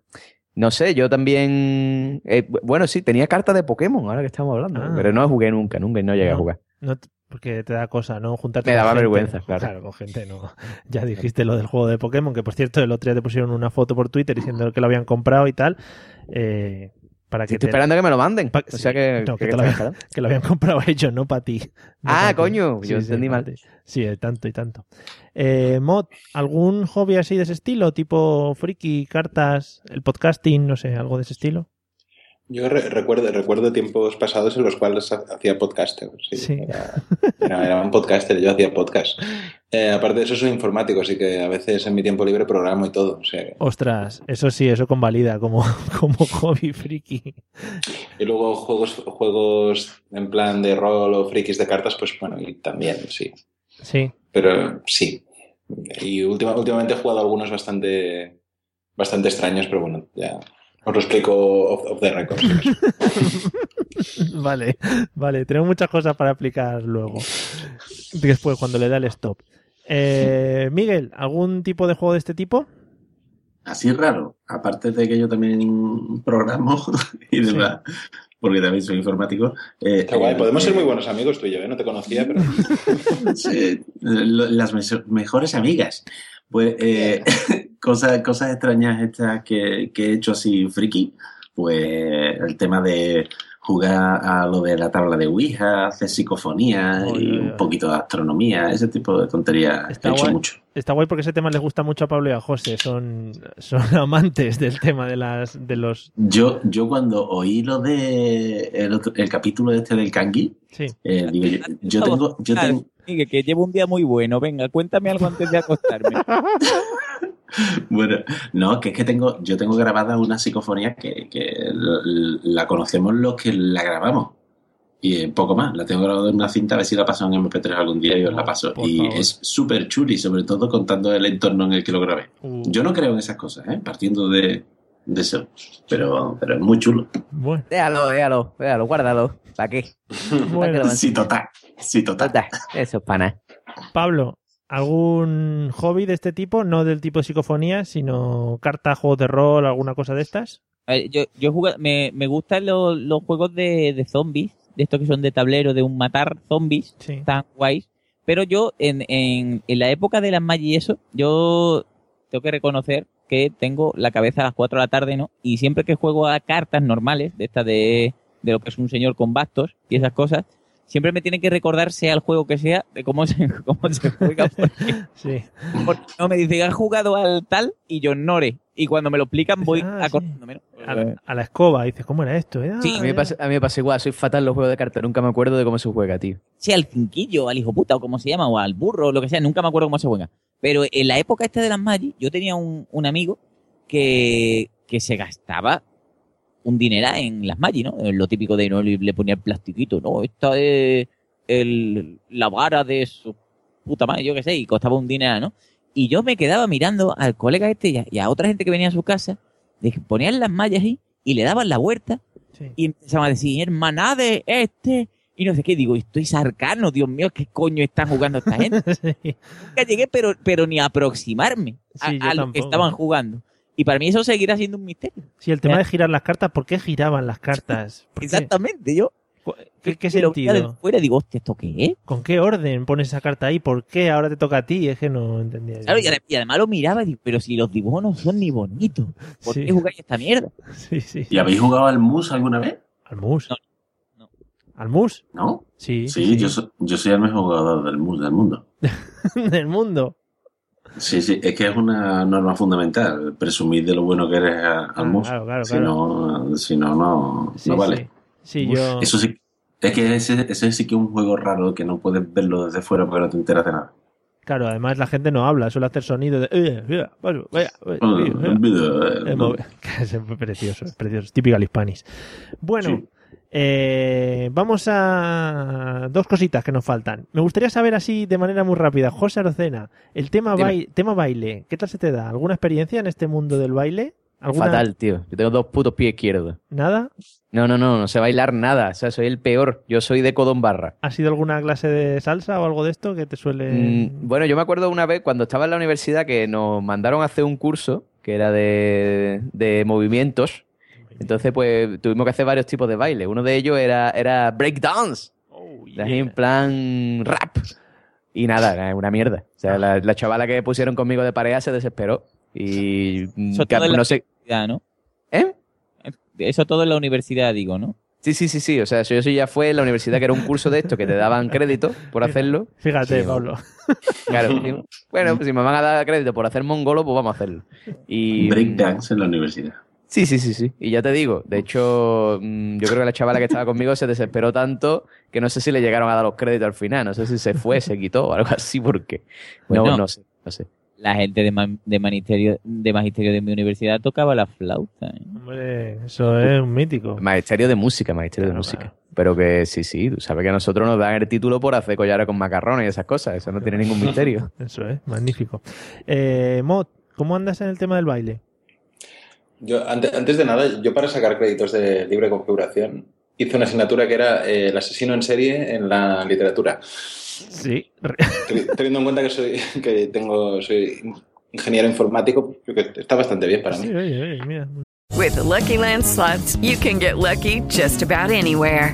no sé, yo también. eh, bu- bueno, sí, tenía cartas de Pokémon, ahora que estamos hablando. Ah. Pero no jugué nunca, nunca, no llegué a jugar. No Porque te da cosa, ¿no? Juntarte Me con daba gente. vergüenza, claro. Claro, con gente no. Ya dijiste lo del juego de Pokémon, que por cierto el otro día te pusieron una foto por Twitter diciendo que lo habían comprado y tal. Eh, para que Estoy te- esperando que me lo manden. O sea que, no, que, que- te lo habían, que lo habían comprado ellos, no para ti. No Ah, coño, yo Sí, entendí mal. ti. Sí, tanto y tanto. Eh, Mod, ¿algún hobby así de ese estilo? Tipo friki, cartas, el podcasting, no sé, algo de ese estilo? Yo re- recuerdo, recuerdo tiempos pasados en los cuales ha- hacía podcaster. Sí, Sí. Era, era- era un podcaster, yo hacía podcast. Eh, aparte de eso, soy informático, así que a veces en mi tiempo libre programo y todo. O sea, Ostras, eso sí, eso convalida como, como hobby friki. y luego juegos, juegos en plan de rol o frikis de cartas, pues bueno, y también, sí. Sí. Pero sí. Y última- últimamente he jugado algunos bastante, bastante extraños, pero bueno, ya os lo explico off, off the record. vale, vale, tenemos muchas cosas para aplicar luego. Después, cuando le da el stop. Eh, Miguel, ¿algún tipo de juego de este tipo? Así raro, aparte de que yo también programo y demás, porque también soy informático. eh, guay, eh, podemos ser eh, muy buenos amigos tú y yo, ¿eh? No te conocía, pero... Sí, lo- las mejores amigas. Pues eh, cosas, cosas extrañas estas que, que he hecho así friki, pues el tema de jugar a lo de la tabla de Ouija, hacer psicofonía y un poquito de astronomía, ese tipo de tonterías he Está hecho guay, mucho. está guay porque ese tema les gusta mucho a Pablo y a José. Son, son amantes del tema de las de los. Yo, yo cuando oí lo de el, otro- el capítulo este del kangi, Sí. eh, digo, yo, yo tengo, yo tengo, que llevo un día muy bueno. Venga, cuéntame algo antes de acostarme. Bueno, no, que es que tengo, yo tengo grabada una psicofonía que, que la conocemos los que la grabamos. Y eh, poco más, la tengo grabada en una cinta, a ver si la paso en MP3 algún día y os la paso. por Y favor. es súper chuli, sobre todo contando el entorno en el que lo grabé. Uh. Yo no creo en esas cosas, ¿eh? partiendo de, de eso. Pero, pero es muy chulo. Bueno, Déjalo, déjalo, déjalo, guárdalo. ¿Para qué? Bueno. Sí, total. Sí, total. Eso es pana. Pablo, ¿algún hobby de este tipo? No del tipo de psicofonía, sino carta, juegos de rol, alguna cosa de estas. Yo, yo me, me gustan los, los juegos de, de zombies, de estos que son de tablero, de un matar zombies, Sí. tan guays. Pero yo, en, en, en la época de las Magic y eso, yo tengo que reconocer que tengo la cabeza a las 4 de la tarde, ¿no? Y siempre que juego a cartas normales, de estas de, de lo que es un señor con bastos y esas cosas, siempre me tiene que recordar, sea el juego que sea, de cómo se, cómo se juega. Porque, Sí. porque no me dice, has jugado al tal y yo ignore. Y cuando me lo explican voy Ah, sí. acordándome. A la, a la escoba, dices, ¿cómo era esto? eh? Ah, Sí. A mí, me pasa, a mí me pasa igual, soy fatal en los juegos de cartas, nunca me acuerdo de cómo se juega, tío. sea al cinquillo, al hijo puta, o como se llama, o al burro, o lo que sea, nunca me acuerdo cómo se juega. Pero en la época esta de las Magic, yo tenía un, un amigo que, que se gastaba un dinero en las Magic, ¿no? En lo típico de no le, ponía el plastiquito, no, esta es el, la vara de su puta madre, yo qué sé, y costaba un dinero, ¿no? Y yo me quedaba mirando al colega este y a, y a otra gente que venía a su casa, de que ponían las mallas ahí y le daban la vuelta y empezaban a decir, hermanade, este, y no sé qué. Digo, estoy sarcano, Dios mío, ¿qué coño están jugando esta gente? Nunca llegué, pero, pero ni a aproximarme a, Sí, a lo que estaban jugando. Y para mí eso seguirá siendo un misterio. Sí, el tema de girar las cartas, ¿por qué giraban las cartas? ¿Por qué? Exactamente, yo. ¿Qué, qué lo de sentido? fuera digo, hostia, ¿esto qué es? ¿Con qué orden pones esa carta ahí? ¿Por qué ahora te toca a ti? Es que no entendía. Claro, y, ade- y además lo miraba y digo, pero si los dibujos no son ni bonitos, ¿por Sí. qué jugáis esta mierda? Sí, sí. ¿Y habéis jugado al mus alguna vez? ¿Al mus? ¿Al mus? ¿No? Sí. Sí, Yo, soy, yo soy el mejor jugador del mus del mundo. del mundo. Sí, sí, es que es una norma fundamental, presumir de lo bueno que eres al. Ah, claro, claro, si, claro. No, si no, no, Sí, no vale. sí. Sí, yo. Eso sí, es que ese, ese sí que es un juego raro que no puedes verlo desde fuera porque no te enteras de nada. Claro, además la gente no habla, suele hacer sonido de. Es precioso, es precioso. Es típica hispanis. Bueno, eh, vamos a dos cositas que nos faltan. Me gustaría saber así de manera muy rápida, José Arocena, el tema, Dime. bai- tema baile, ¿qué tal se te da? ¿Alguna experiencia en este mundo del baile? ¿Alguna... Fatal, tío. Yo tengo dos putos pies izquierdos. ¿Nada? No, no, no, no sé bailar nada. O sea, soy el peor. Yo soy de codón barra. ¿Ha sido alguna clase de salsa o algo de esto que te suele...? Mm, bueno, yo me acuerdo una vez cuando estaba en la universidad que nos mandaron a hacer un curso que era de, de movimientos. Entonces, pues tuvimos que hacer varios tipos de baile. Uno de ellos era, era breakdance. Así en plan rap. Y nada, es una mierda. O sea, la, la chavala que pusieron conmigo de pareja se desesperó. Y Eso que- todo en la no sé. universidad, ¿no? ¿Eh? Eso todo en la universidad, digo, ¿no? Sí, sí, sí, sí. O sea, eso ya fue en la universidad que era un curso de esto que te daban crédito por hacerlo. Fíjate, Sí, Pablo. Claro. bueno, pues si me van a dar crédito por hacer mongolo, pues vamos a hacerlo. Y Breakdance en la universidad. Sí, sí, sí, sí. Y ya te digo, de hecho, mm, yo creo que la chavala que estaba conmigo se desesperó tanto que no sé si le llegaron a dar los créditos al final. No sé si se fue, se quitó o algo así, porque. No, Bueno. no sé, no sé. La gente de, de, magisterio, de magisterio de mi universidad tocaba la flauta. ¿eh? Hombre, eso es un mítico. Magisterio de música, magisterio de música. Pero que sí, sí, tú sabes que a nosotros nos dan el título por hacer collares con macarrones y esas cosas. Eso no tiene ningún misterio. Eso es, magnífico. Eh, Mod, ¿cómo andas en el tema del baile? Yo, ante- antes de nada, yo para sacar créditos de libre configuración hice una asignatura que era eh, el asesino en serie en la literatura. Sí. Teni- Teniendo en cuenta que soy que tengo soy ingeniero informático, creo que está bastante bien para mí. Sí, oye, oye, mira. With the Lucky Land slots, you can get lucky just about anywhere.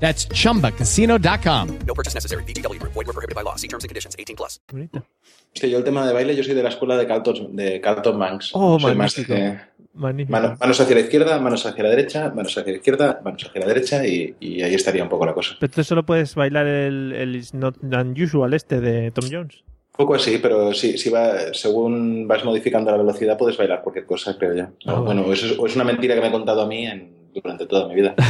That's chumbacasino.com. No purchase necessary. VGW Group. Void were prohibited by law. See terms and conditions. 18 plus. Es que yo el tema de baile, yo soy de la escuela de Carlton, de Carlton Banks. Oh, Soy más magnífico. de- Magnífico. mano- manos hacia la izquierda, manos hacia la derecha, manos hacia la izquierda, manos hacia la derecha y, y ahí estaría un poco la cosa. Pero tú solo puedes bailar el, el It's Not Unusual este de Tom Jones. Un poco así, pero sí, sí va, según vas modificando la velocidad puedes bailar cualquier cosa, creo yo. Ah, O, bueno, eso es, o es una mentira que me he contado a mí en- durante toda mi vida.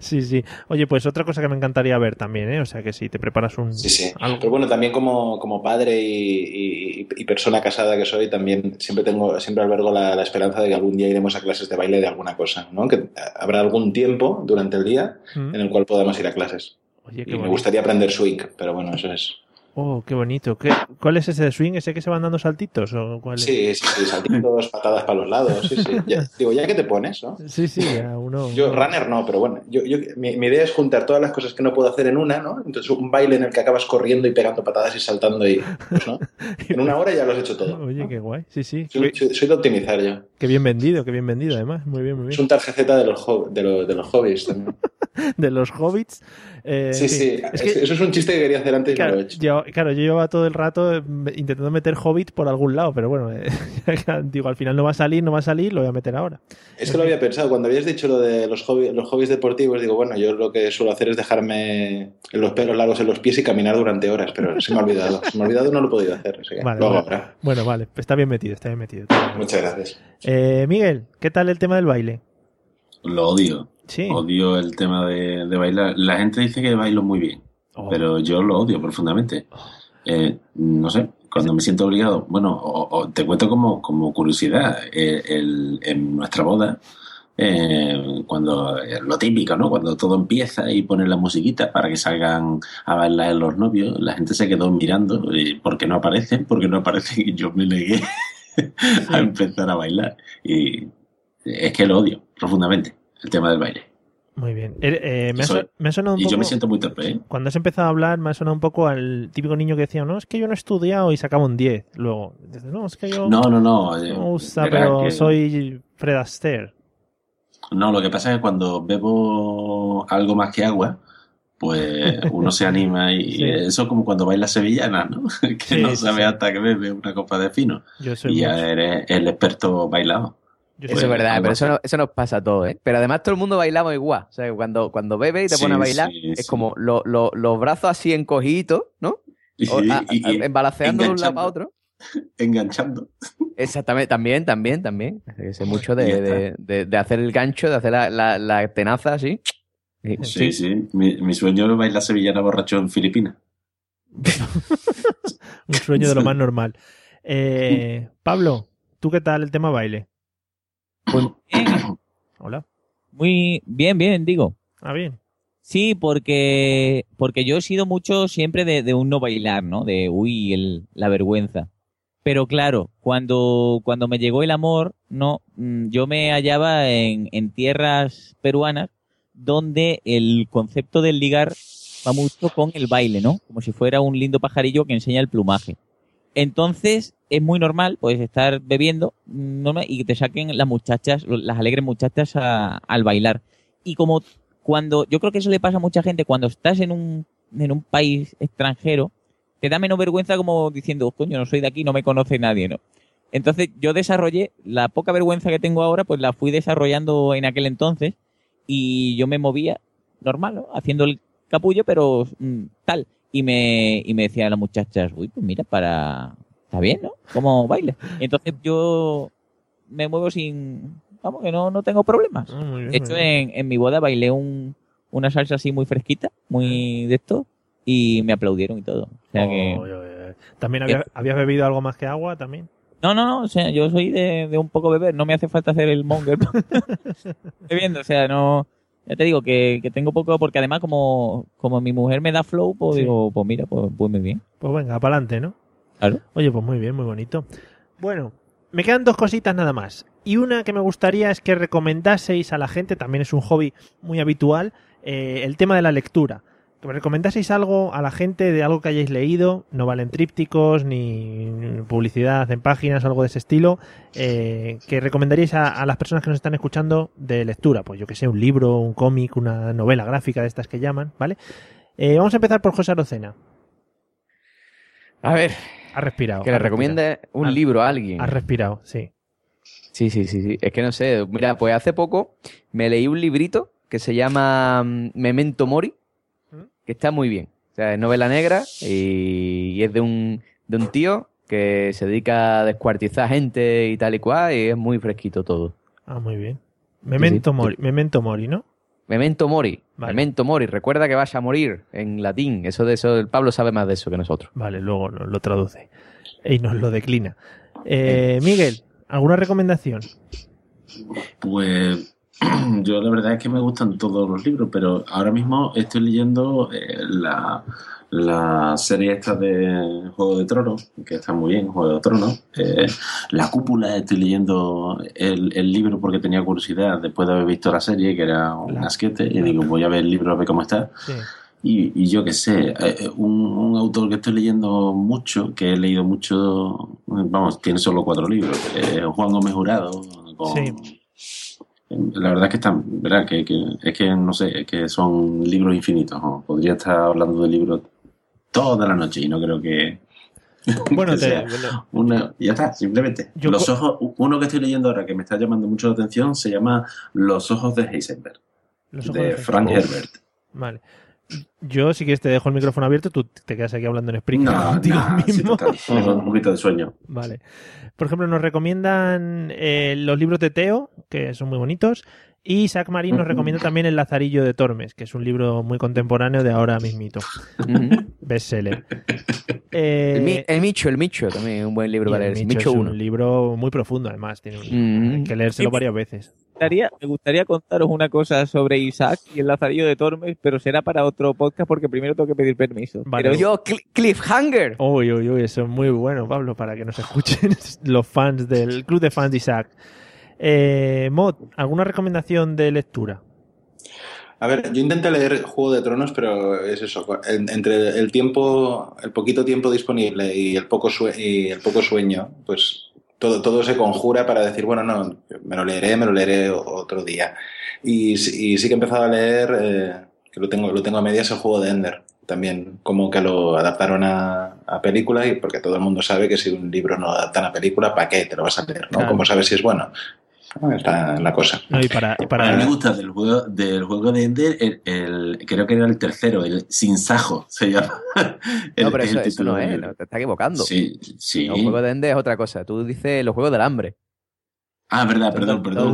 Sí, sí. Oye, pues otra cosa que me encantaría ver también, ¿eh? O sea que si te preparas un... Sí, sí. Pero bueno, también como, como padre y, y- y persona casada que soy, también siempre tengo, siempre albergo la, la esperanza de que algún día iremos a clases de baile de alguna cosa, ¿no? Que habrá algún tiempo durante el día Mm. en el cual podamos ir a clases. Oye, qué Y me gustaría aprender swing, pero bueno, eso es. Oh, qué bonito. ¿Qué, ¿Cuál es ese de swing? ¿Ese que se van dando saltitos? ¿O cuál es? Sí, sí, sí, saltitos, patadas para los lados, sí, sí. Ya- digo, ya que te pones, ¿no? Sí, sí, ya uno... Yo, runner no, pero bueno, yo, yo- mi, mi idea es juntar todas las cosas que no puedo hacer en una, ¿no? Entonces un baile en el que acabas corriendo y pegando patadas y saltando y, pues, ¿no? En una hora ya lo has hecho todo. Oye, qué guay. Sí, sí. Soy, soy- soy de optimizar yo. Qué bien vendido, qué bien vendido además. Muy bien, muy Es bien. un tarjeta de los, de, los- de los hobbies también. De los hobbits. eh, Sí, sí. Es que, eso es un chiste que quería hacer antes y no claro, lo he hecho. yo, claro, yo llevaba todo el rato eh, intentando meter hobbit por algún lado, pero bueno, eh, digo, al final no va a salir, no va a salir, lo voy a meter ahora. Es que lo había pensado, cuando habías dicho lo de los hobbies, los hobbies deportivos, digo, bueno, yo lo que suelo hacer es dejarme los pelos largos en los pies y caminar durante horas, pero se me ha olvidado. Se me ha olvidado, no lo he podido hacer. así que Vale, lo hago vale. ahora. Bueno, vale, está bien metido, está bien metido. Muchas gracias. Eh, Miguel, ¿qué tal el tema del baile? Lo odio. Sí. Odio el tema de, de bailar. La gente dice que bailo muy bien, Oh. pero yo lo odio profundamente. Eh, no sé, cuando me siento obligado, bueno, o- o te cuento como, como curiosidad, eh, el- en nuestra boda, eh, cuando eh, lo típico, ¿no? Cuando todo empieza y ponen la musiquita para que salgan a bailar los novios, la gente se quedó mirando, eh, porque no aparecen, porque no aparecen, y yo me negué a empezar a bailar. Y es que lo odio profundamente, el tema del baile. Muy bien. Eh, eh, me, ha, Soy- me ha sonado un y poco... yo me siento muy torpe, ¿eh? Cuando has empezado a hablar, me ha sonado un poco al típico niño que decía, no, es que yo no he estudiado y sacaba un 10. Luego, dices, no, es que yo No, no, no. eh, no gusta, pero que- soy Fred Astaire. No, lo que pasa es que cuando bebo algo más que agua, pues uno se anima y Sí. eso es como cuando baila sevillana, ¿no? que Sí, no sabe sí. hasta que bebe una copa de fino. Yo soy Y ya eres el experto bailado. Eso es verdad, pero eso, no- eso nos pasa a todos, ¿eh? Pero además todo el mundo bailamos igual. O sea, cuando, cuando bebe y te Sí, pone a bailar, sí, es sí. como lo- lo- los brazos así encogiditos, ¿no? O, a- a- y- y embalaceando de un lado para otro. enganchando. Exactamente, también, también, también. Sé mucho de, de, de- de hacer el gancho, de hacer la, la, la tenaza así. Sí, sí. Mi, mi sueño es bailar sevillana borracho en Filipinas. Un sueño de lo más normal. Eh, Pablo, ¿tú qué tal el tema baile? Hola. Muy bien, bien, digo. Ah, bien. Sí, porque, porque yo he sido mucho siempre de, de un no bailar, ¿no? De, uy, el, la vergüenza. Pero claro, cuando, cuando me llegó el amor, no, mm, yo me hallaba en, en tierras peruanas donde el concepto del ligar va mucho con el baile, ¿no? Como si fuera un lindo pajarillo que enseña el plumaje. Entonces, es muy normal, pues, estar bebiendo y te saquen las muchachas, las alegres muchachas al bailar. Y como cuando, yo creo que eso le pasa a mucha gente, cuando estás en un, en un país extranjero, te da menos vergüenza como diciendo, coño, no soy de aquí, no me conoce nadie, ¿no? Entonces, yo desarrollé, la poca vergüenza que tengo ahora, pues la fui desarrollando en aquel entonces, y yo me movía normal, ¿no? Haciendo el capullo, pero mm, tal. Y me, y me decían las muchachas, uy, pues mira, para... Está bien, ¿no? Como baile. Entonces yo me muevo sin... Vamos, que no, no tengo problemas. Ah, bien, De hecho, en, en mi boda bailé un, una salsa así muy fresquita, muy de esto, y me aplaudieron y todo. O sea que... Oy. ¿También había- habías bebido algo más que agua también? No, no, no, o sea, yo soy de, de un poco beber, no me hace falta hacer el monger. Bebiendo, o sea, no... Ya te digo que, que tengo poco, porque además como, como mi mujer me da flow, pues Sí. digo, pues mira, pues, pues muy bien. Pues venga, para adelante, ¿no? Claro. Oye, pues muy bien, muy bonito. Bueno, me quedan dos cositas nada más. Y una que me gustaría es que recomendaseis a la gente, también es un hobby muy habitual, eh, el tema de la lectura. Que me recomendaseis algo a la gente de algo que hayáis leído, no valen trípticos ni publicidad en páginas o algo de ese estilo, eh, que recomendaríais a, a las personas que nos están escuchando de lectura. Pues yo que sé, un libro, un cómic, una novela gráfica de estas que llaman, ¿vale? Eh, vamos a empezar por José Arocena. A ver. Ha respirado. Que le ha recomiende un Ha- libro a alguien. Has respirado, sí. Sí, sí, sí, sí. Es que no sé. Mira, pues hace poco me leí un librito que se llama mm, Memento Mori, que está muy bien. O sea, es novela negra y, y es de un, de un tío que se dedica a descuartizar gente y tal y cual, y es muy fresquito todo. Ah, muy bien. Memento sí. Mori, Memento Mori, ¿no? Memento Mori. Vale. Memento Mori. Recuerda que vas a morir en latín. Eso de eso, el Pablo sabe más de eso que nosotros. Vale, luego lo, lo traduce y nos lo declina. Eh, Miguel, ¿alguna recomendación? Pues yo la verdad es que me gustan todos los libros, pero ahora mismo estoy leyendo eh, la, la serie esta de Juego de Tronos, que está muy bien, Juego de Tronos. Eh, la cúpula, estoy leyendo el, el libro porque tenía curiosidad después de haber visto la serie, que era un asquete, y digo, voy a ver el libro a ver cómo está. Sí. Y, y yo qué sé, eh, un, un autor que estoy leyendo mucho, que he leído mucho, vamos, tiene solo cuatro libros, eh, Juan Gómez Jurado, con, Sí. La verdad es que están, ¿verdad? Que, que- es que no sé, es que son libros infinitos. ¿no? Podría estar hablando de libros toda la noche y no creo que. Bueno, que te- sea una- ya está, simplemente. Yo Los ojos, uno que estoy leyendo ahora que me está llamando mucho la atención se llama Los ojos de Heisenberg, Los ojos de de Frank. Herbert. Vale. Yo, si quieres, te dejo el micrófono abierto, tú te quedas aquí hablando en Spreaker No, contigo no, sí, mismo. un poquito de sueño. Vale. Por ejemplo, nos recomiendan eh, los libros de Teo, que son muy bonitos, y Isaac Marín nos recomienda también El Lazarillo de Tormes, que es un libro muy contemporáneo de ahora mismito. Bestseller. Eh, El, Mi- el Micho, el Micho también es un buen libro y para el leer. Micho Micho es 1. un libro muy profundo, además. Tiene un- hay que leérselo varias veces. Me gustaría, me gustaría contaros una cosa sobre Isaac y el Lazarillo de Tormes, pero será para otro podcast porque primero tengo que pedir permiso. Vale. Pero- Yo, Cl- Cliffhanger. Uy, uy, uy, eso es muy bueno, Pablo, para que nos escuchen los fans del club de fans de Isaac. Eh, Mod, ¿alguna recomendación de lectura? A ver, yo intenté leer Juego de Tronos, pero es eso, en- entre el tiempo, el poquito tiempo disponible y el poco, sue- y el poco sueño, pues todo, todo se conjura para decir, bueno, no, me lo leeré, me lo leeré otro día. Y, sí- y sí que he empezado a leer, eh, que lo tengo, lo tengo a medias, el juego de Ender. También como que lo adaptaron a, a película y porque todo el mundo sabe que si un libro no lo adaptan a película, ¿para qué te lo vas a leer? ¿no? Claro. ¿Cómo sabes si es bueno? Está la cosa. No, y para, y A mí me gusta del juego, del juego de Ender, el, el- creo que era el tercero, el Sin Sajo, se llama. El- No, pero es eso, el eso título no es, no, te estás equivocando. Sí, sí. Los juegos de Ende es otra cosa. Tú dices los juegos del hambre. Ah, verdad, perdón, perdón.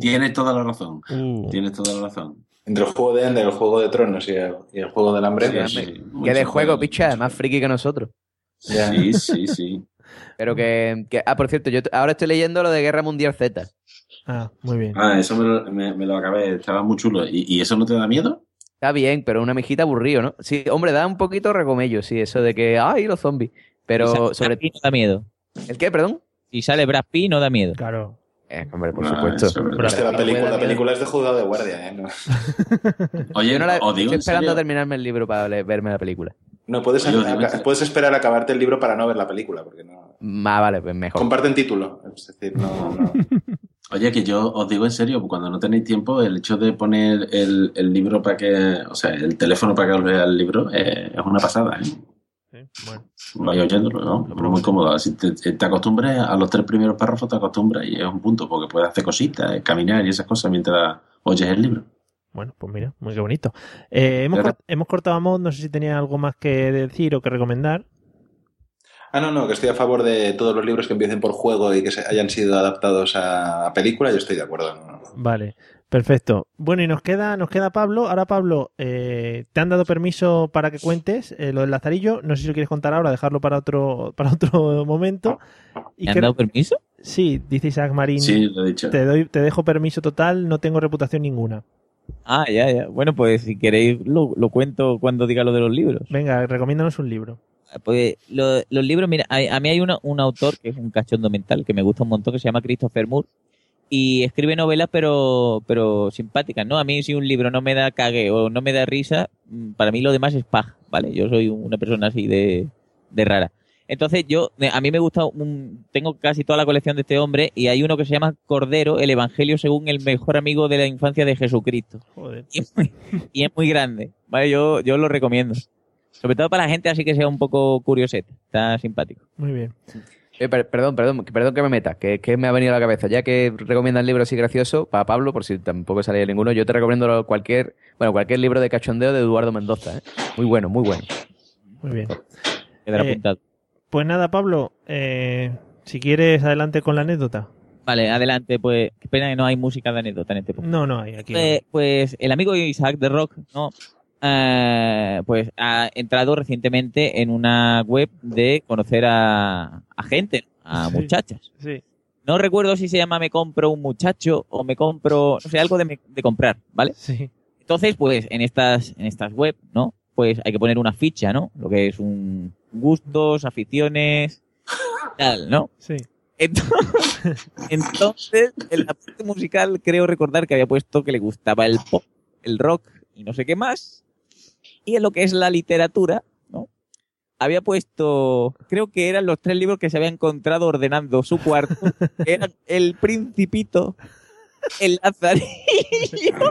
Tienes toda la razón. Uh. Tienes toda la razón. Entre el juego de Ender, el juego de Tronos y el, y el juego del hambre, Sí, pues, mucho que de juego, juego, picha, más friki que nosotros. Sí, sí, sí. Pero que, que- Ah, por cierto, yo ahora estoy leyendo lo de Guerra Mundial Z. Ah, muy bien. Ah, eso me lo, me- me lo acabé, estaba muy chulo. ¿Y, y eso no te da miedo? Está bien, pero una mijita aburrido, ¿no? Sí, hombre, da un poquito regomello, sí, eso de que, ay, los zombies. Pero sale sobre... Pitt no da miedo. ¿El qué, perdón? Si sale Brad Pitt no da miedo. Claro. Eh, hombre, por Ah, supuesto. eso es verdad. Pero es que la película, la es de juzgado de guardia, ¿eh? No, Oye, Yo no la- estoy esperando a terminarme el libro para verme la película. no puedes, Oye, puedes esperar a acabarte el libro para no ver la película, porque no. Ah, vale, pues mejor. Comparten título. Es decir, no. no. Oye, que yo os digo en serio, cuando no tenéis tiempo, el hecho de poner el, el libro para que, o sea, el teléfono para que os lea el libro, eh, es una pasada, ¿eh? Sí, bueno. Vaya oyéndolo, ¿no? Pero muy cómodo. Si te, te acostumbres a los tres primeros párrafos, te acostumbras y es un punto, porque puedes hacer cositas, eh, caminar y esas cosas mientras oyes el libro. Bueno, pues mira, muy qué bonito. Eh, hemos, cort- hemos cortado no sé si tenía algo más que decir o que recomendar. Ah, no, no, que estoy a favor de todos los libros que empiecen por juego y que se hayan sido adaptados a, a película, yo estoy de acuerdo. no, no. Vale, perfecto. Bueno, y nos queda, nos queda Pablo. Ahora, Pablo, eh, te han dado permiso para que cuentes eh, lo del Lazarillo. No sé si lo quieres contar ahora, dejarlo para otro, para otro momento. Y ¿Me han que- dado permiso? Sí, dice Isaac Marín. Sí, lo he dicho. Te, doy, te dejo permiso total, no tengo reputación ninguna. Ah, ya, ya. Bueno, pues si queréis lo, lo cuento cuando diga lo de los libros. Venga, recomiéndanos un libro. Pues lo- los libros, mira, a, a mí hay una- un autor que es un cachondo mental que me gusta un montón, que se llama Christopher Moore. Y escribe novelas, pero, pero simpáticas, ¿no? A mí si un libro no me da cague o no me da risa, mm, para mí lo demás es paja, ¿vale? Yo soy una persona así de, de rara. Entonces yo, a mí me gusta, un- tengo casi toda la colección de este hombre y hay uno que se llama Cordero, el Evangelio según el mejor amigo de la infancia de Jesucristo. Joder. Y es muy, y es muy grande, ¿vale? Yo, yo lo recomiendo. Sobre todo para la gente así que sea un poco curioseta. Está simpático. Muy bien. Eh, per- perdón, perdón, que- perdón que me meta, que, que me ha venido a la cabeza. Ya que recomiendan libros así graciosos, para Pablo, por si tampoco sale ninguno, yo te recomiendo cualquier, bueno, cualquier libro de cachondeo de Eduardo Mendoza. ¿eh? Muy bueno, muy bueno. Muy bien. Quedará Eh. Pues nada, Pablo, eh, si quieres, adelante con la anécdota. Vale, adelante. Pues qué pena que no hay música de anécdota en este podcast. No, no hay aquí. no. Eh, pues el amigo Isaac de Rock, ¿no? Eh, pues ha entrado recientemente en una web de conocer a, a gente, a Sí. muchachas. Sí. No recuerdo si se llama Me compro un muchacho o me compro, no sé, algo de, me- de comprar, ¿vale? Sí. Entonces, pues en estas, en estas web, ¿no? Pues hay que poner una ficha, ¿no? Lo que es un gustos, aficiones, tal, ¿no? Sí. Entonces, entonces, en la parte musical creo recordar que había puesto que le gustaba el pop, el rock y no sé qué más. Y en lo que es la literatura, ¿no? Había puesto, creo que eran los tres libros que se había encontrado ordenando su cuarto. Eran El Principito, El Lazarillo.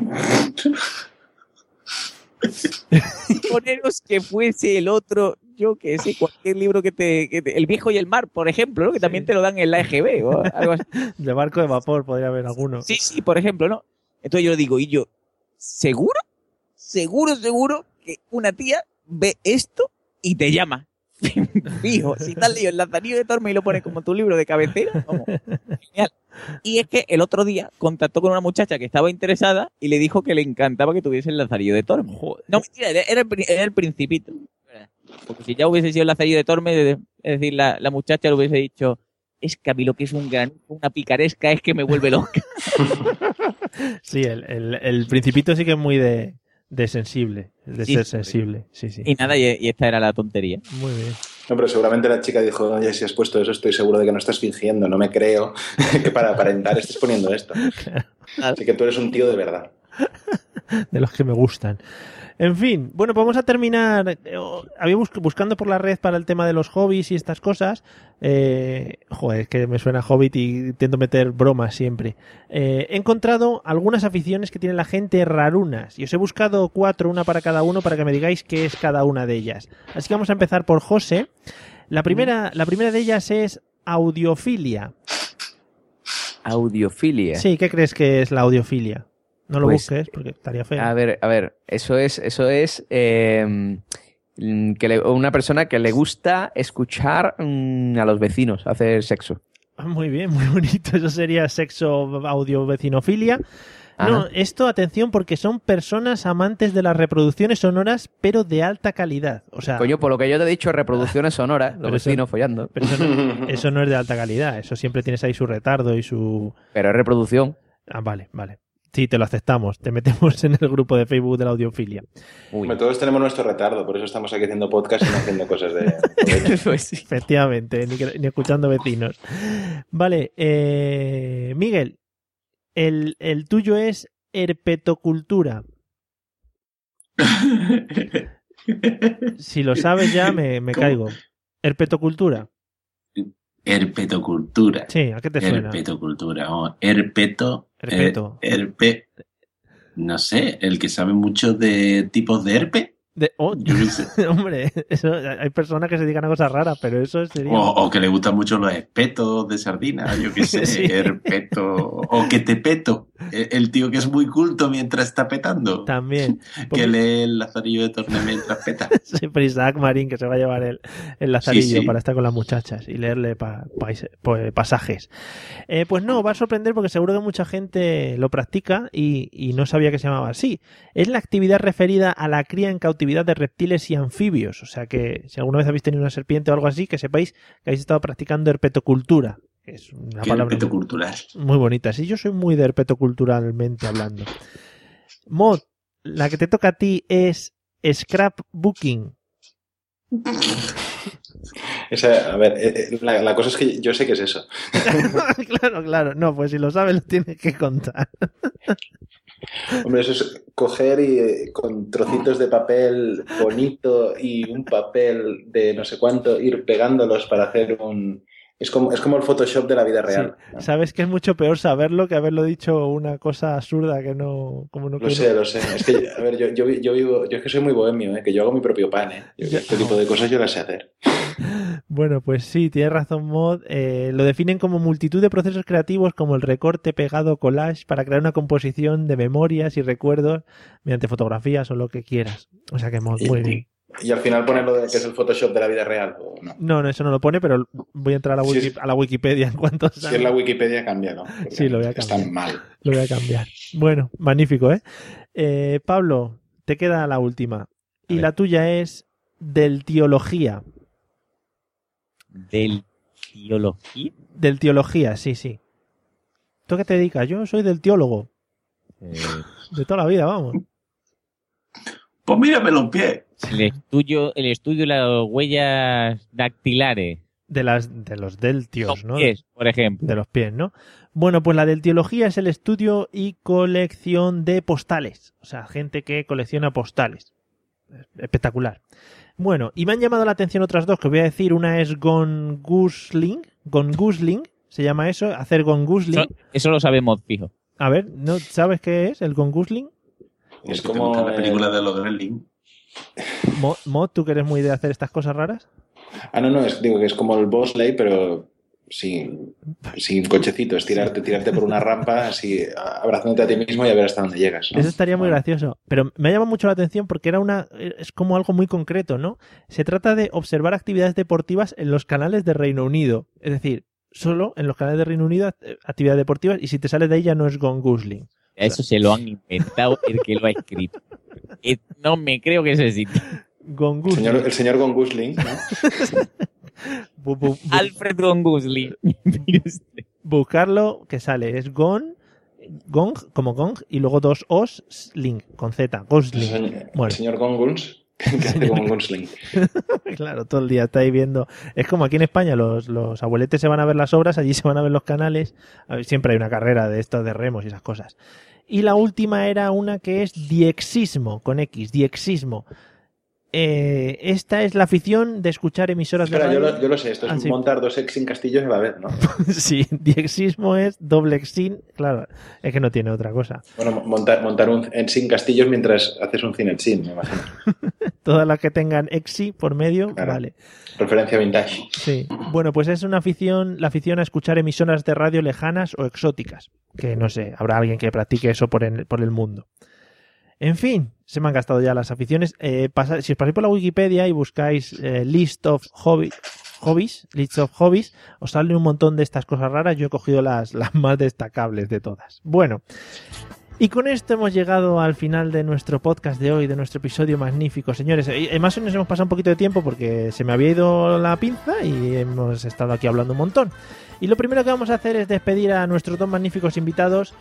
Poneros que fuese el otro, yo que sé, cualquier libro que te, que te- El Viejo y el Mar, por ejemplo, ¿no? Que también te lo dan en la EGB o algo así. De barco de vapor podría haber alguno. Sí, sí, por ejemplo, ¿no? Entonces yo digo, y yo, ¿seguro? ¿Seguro, seguro que una tía ve esto y te llama? Fijo, si te has leído el Lazarillo de Torme y lo pones como tu libro de cabecera, vamos, genial. Y es que el otro día contactó con una muchacha que estaba interesada y le dijo que le encantaba que tuviese el Lazarillo de Torme. No, mentira, era el, era el Principito. Porque si ya hubiese sido el Lazarillo de Torme, es decir, la, la muchacha le hubiese dicho, es que a mí lo que es un gran, una picaresca es que me vuelve loca. Sí, el, el, el principito sí que es muy de, de sensible, de Sí, ser sensible. Sí, sí. Y nada, y, y esta era la tontería. Muy bien. No, pero seguramente la chica dijo, oye, si has puesto eso, estoy seguro de que no estás fingiendo, no me creo que para aparentar estés poniendo esto. Así que tú eres un tío de verdad. de los que me gustan. En fin, bueno, pues vamos a terminar. eh, Había bus- buscando por la red para el tema de los hobbies y estas cosas. Eh, joder, es que me suena Hobbit y intento meter bromas siempre. Eh, he encontrado algunas aficiones que tiene la gente rarunas. Y os he buscado cuatro, una para cada uno, para que me digáis qué es cada una de ellas. Así que vamos a empezar por José. La primera, la primera de ellas es audiofilia. Audiofilia. Sí, ¿qué crees que es la audiofilia? No lo Pues, busques porque estaría feo. A ver, a ver, eso es, eso es eh, mm, que le- una persona que le gusta escuchar mm, a los vecinos hacer sexo. Ah, Muy bien, muy bonito. Eso sería sexo audio vecinofilia. No, esto, atención, porque son personas amantes de las reproducciones sonoras, pero de alta calidad. O sea, Coño, por lo que yo te he dicho, reproducciones sonoras, los Pero eso- vecinos follando. pero eso no, eso no es de alta calidad. Eso siempre tienes ahí su retardo y su. Pero es reproducción. Ah, vale, vale. Sí, te lo aceptamos. Te metemos en el grupo de Facebook de la audiofilia. Todos tenemos nuestro retardo, por eso estamos aquí haciendo podcast y no haciendo cosas de... Pues Efectivamente, ni, ni escuchando vecinos. Vale, eh, Miguel, el, el tuyo es herpetocultura. Si lo sabes ya, me, me caigo. Herpetocultura. Herpetocultura. Sí, ¿a qué te suena? Herpetocultura. Oh, herpeto. Herpeto. eh, herpe. No sé, el que sabe mucho de tipos de herpe. De, oh, Yo qué sé. hombre, eso, hay personas que se dedican a cosas raras, pero eso sería... O, o que le gustan mucho los espetos de sardina, yo qué sé, Sí. herpeto. O que te peto. El, el tío que es muy culto mientras está petando. También. Que lee el lazarillo de Torne mientras peta. Siempre Isaac Marín que se va a llevar el, el lazarillo Sí, sí. para estar con las muchachas y leerle pa- pais- pues, pasajes. Eh, pues no, va a sorprender porque seguro que mucha gente lo practica y, y no sabía que se llamaba así. Es la actividad referida a la cría en cautividad de reptiles y anfibios. O sea que si alguna vez habéis tenido una serpiente o algo así, que sepáis que habéis estado practicando herpetocultura. que es una palabra muy- muy bonita. Sí, yo soy muy de herpetoculturalmente hablando. Mod, la que te toca a ti es scrapbooking. Esa- a ver, eh, eh, la, la cosa es que yo sé que es eso. claro, claro. No, pues si lo sabes lo tienes que contar. Hombre, eso es coger y eh, con trocitos de papel bonito y un papel de no sé cuánto, ir pegándolos para hacer un... Es como, es como el Photoshop de la vida real. Sí. Sabes que es mucho peor saberlo que haberlo dicho una cosa absurda que no... Como no Lo sé, lo sé. Es que, a ver, yo, yo, yo vivo, yo es que soy muy bohemio, ¿eh? que yo hago mi propio pan, ¿eh? Yo- este tipo de cosas yo las sé hacer. Bueno, pues sí, tienes razón, Mod. Eh, lo definen como multitud de procesos creativos como el recorte, pegado, collage para crear una composición de memorias y recuerdos mediante fotografías o lo que quieras. O sea que Mod, muy bien. Y al final poner lo de que es el Photoshop de la vida real. ¿o no? No, no, eso no lo pone, pero voy a entrar a la, Sí, wiki- es- a la Wikipedia en cuanto Si es la Wikipedia, cambia, ¿no? Sí, lo voy a Está cambiar. mal. Lo voy a cambiar. Bueno, magnífico, ¿eh? Eh, Pablo, te queda la última. Y la tuya es del teología. ¿Del teología? Del teología, sí, sí. ¿Tú qué te dedicas? Yo soy del teólogo. Eh, De toda la vida, vamos. Pues mírame los pies. el estudio, el estudio de las huellas dactilares. De, las, de los deltios, ¿no? pies, por ejemplo. De los pies, ¿no? Bueno, pues la del teología es el estudio y colección de postales. O sea, gente que colecciona postales. Espectacular. Bueno, y me han llamado la atención otras dos que os voy a decir. Una es Gongusling. Gongusling, se llama eso, hacer Gongusling. Eso, eso lo sabemos, fijo. A ver, ¿no sabes qué es el Gongusling? Es ¿Te como la película el- de los Gremlins? Mo- Mod, ¿tú que eres muy de hacer estas cosas raras? Ah, no, no, es, digo que es como el Bosley, pero sin, sin cochecito. Es tirarte, tirarte por una rampa, así, abrazándote a ti mismo y a ver hasta dónde llegas. ¿no? Eso estaría muy gracioso. Pero me ha llamado mucho la atención porque era una, es como algo muy concreto, ¿no? Se trata de observar actividades deportivas en los canales de Reino Unido. Es decir, solo en los canales de Reino Unido eh, actividades deportivas y si te sales de ahí ya no es gongusling. Eso se lo han inventado el que lo ha escrito. Eh, No me creo que se existe. El Gongusling. señor, el señor Gongusling, ¿no? Alfred Gongusling. buscarlo que sale es gon, gong como gong y luego dos os sling con z, El gosling. señor, Bueno. el señor Gonguls. Claro, todo el día estáis viendo. Es como aquí en España, los, los abueletes se van a ver las obras, allí se van a ver los canales. Siempre hay una carrera de estos de remos y esas cosas. Y la última era una que es diexismo, con X, diexismo. Eh, esta es la afición de escuchar emisoras Espera, de yo radio. lo, yo lo sé, esto es Ah, montar dos ex sin castillos a haber, ¿no? sí, diexismo es doble exin, claro, es que no tiene otra cosa. Bueno, montar, montar un en sin castillos mientras haces un cine en sin, me imagino. Todas las que tengan exi por medio, vale. Referencia vintage. Sí. Bueno, pues es una afición, la afición a escuchar emisoras de radio lejanas o exóticas. Que no sé, habrá alguien que practique eso por el, por el mundo. En fin, se me han gastado ya las aficiones. Eh, pasa- si os pasáis por la Wikipedia y buscáis eh, list of hobbies, list of hobbies, os sale un montón de estas cosas raras. Yo he cogido las, las más destacables de todas. Bueno, y con esto hemos llegado al final de nuestro podcast de hoy, de nuestro episodio magnífico, señores. Y Además, nos hemos pasado un poquito de tiempo porque se me había ido la pinza y hemos estado aquí hablando un montón. Y lo primero que vamos a hacer es despedir a nuestros dos magníficos invitados.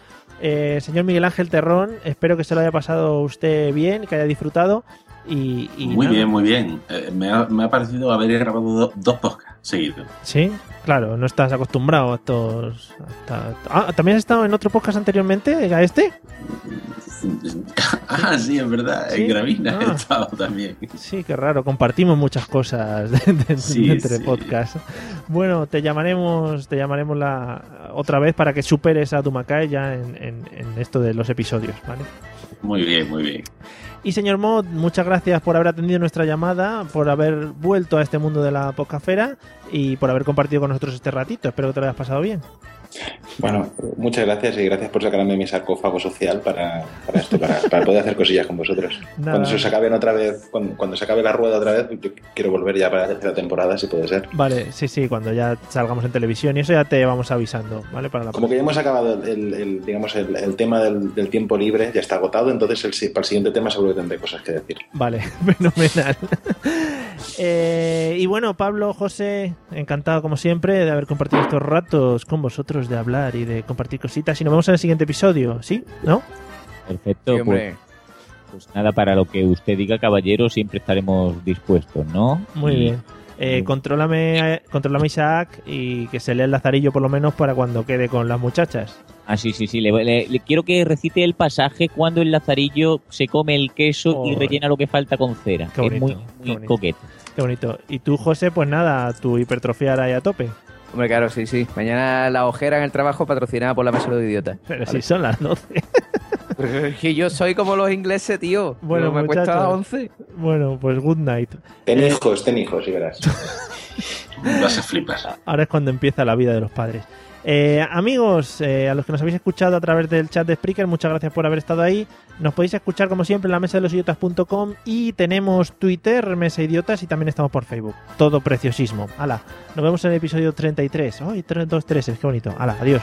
Eh, señor Miguel Ángel Terrón, espero que se lo haya pasado usted bien, que haya disfrutado. Y, y Muy nada. bien, muy bien. Eh, me, ha, me ha parecido haber grabado do- dos podcasts seguidos. Sí, claro, no estás acostumbrado a estos. a Ah, ¿también has estado en otro podcast anteriormente? ¿A este? Ah, sí, es verdad. ¿Sí? En Gravina he Ah. estado también. Sí, qué raro. Compartimos muchas cosas de- de- Sí, entre sí. podcasts. Bueno, te llamaremos, te llamaremos la otra vez para que superes a Dumacay ya en, en- en esto de los episodios, ¿vale? Muy bien, muy bien. Y señor Mod, muchas gracias por haber atendido nuestra llamada, por haber vuelto a este mundo de la podcastfera y por haber compartido con nosotros este ratito. Espero que te lo hayas pasado bien. Bueno, muchas gracias y gracias por sacarme mi sarcófago social para, para esto, para, para poder hacer cosillas con vosotros. Nada. Cuando se os acaben otra vez, cuando, cuando se acabe la rueda otra vez, yo quiero volver ya para la tercera temporada, si puede ser. Vale, sí, sí, cuando ya salgamos en televisión y eso ya te vamos avisando, ¿vale? Para la Como que ya hemos acabado el, el- digamos, el, el tema del, del tiempo libre, ya está agotado, entonces el para el siguiente tema seguro que tendré cosas que decir. Vale, fenomenal. Eh, y bueno, Pablo, José, encantado como siempre de haber compartido estos ratos con vosotros, de hablar y de compartir cositas. Y nos vemos en el siguiente episodio, ¿sí? ¿No? Perfecto, Sí, pues, pues nada, para lo que usted diga, caballero, siempre estaremos dispuestos, ¿no? Muy Y- bien. Eh, contrólame, eh, contrólame Isaac y que se lea el lazarillo por lo menos para cuando quede con las muchachas. Ah, sí, sí, sí. Le, le- le quiero que recite el pasaje cuando el lazarillo se come el queso y rellena lo que falta con cera. Qué es muy, bonito, qué muy bonito. coqueto. Qué bonito. Y tú, José, pues nada, tu hipertrofiar ahí a tope. Hombre, claro, sí, sí. Mañana la ojera en el trabajo patrocinada por la mesa de los idiotas. Pero si son las 12. Pero es que yo soy como los ingleses, tío. Bueno, Bueno, me cuesta muchachos. las 11. Bueno, pues good night. Ten Eh, hijos, ten hijos, y verás. Vas a flipar. Ahora es cuando empieza la vida de los padres. Eh, amigos, eh, a los que nos habéis escuchado a través del chat de Spreaker, muchas gracias por haber estado ahí. Nos podéis escuchar como siempre en la mesa de los idiotas.com y tenemos Twitter, Mesa Idiotas y también estamos por Facebook. Todo preciosismo. Hala, nos vemos en el episodio 33. ¡Ay, 3, 2, 3! ¡Qué bonito! Hala, adiós.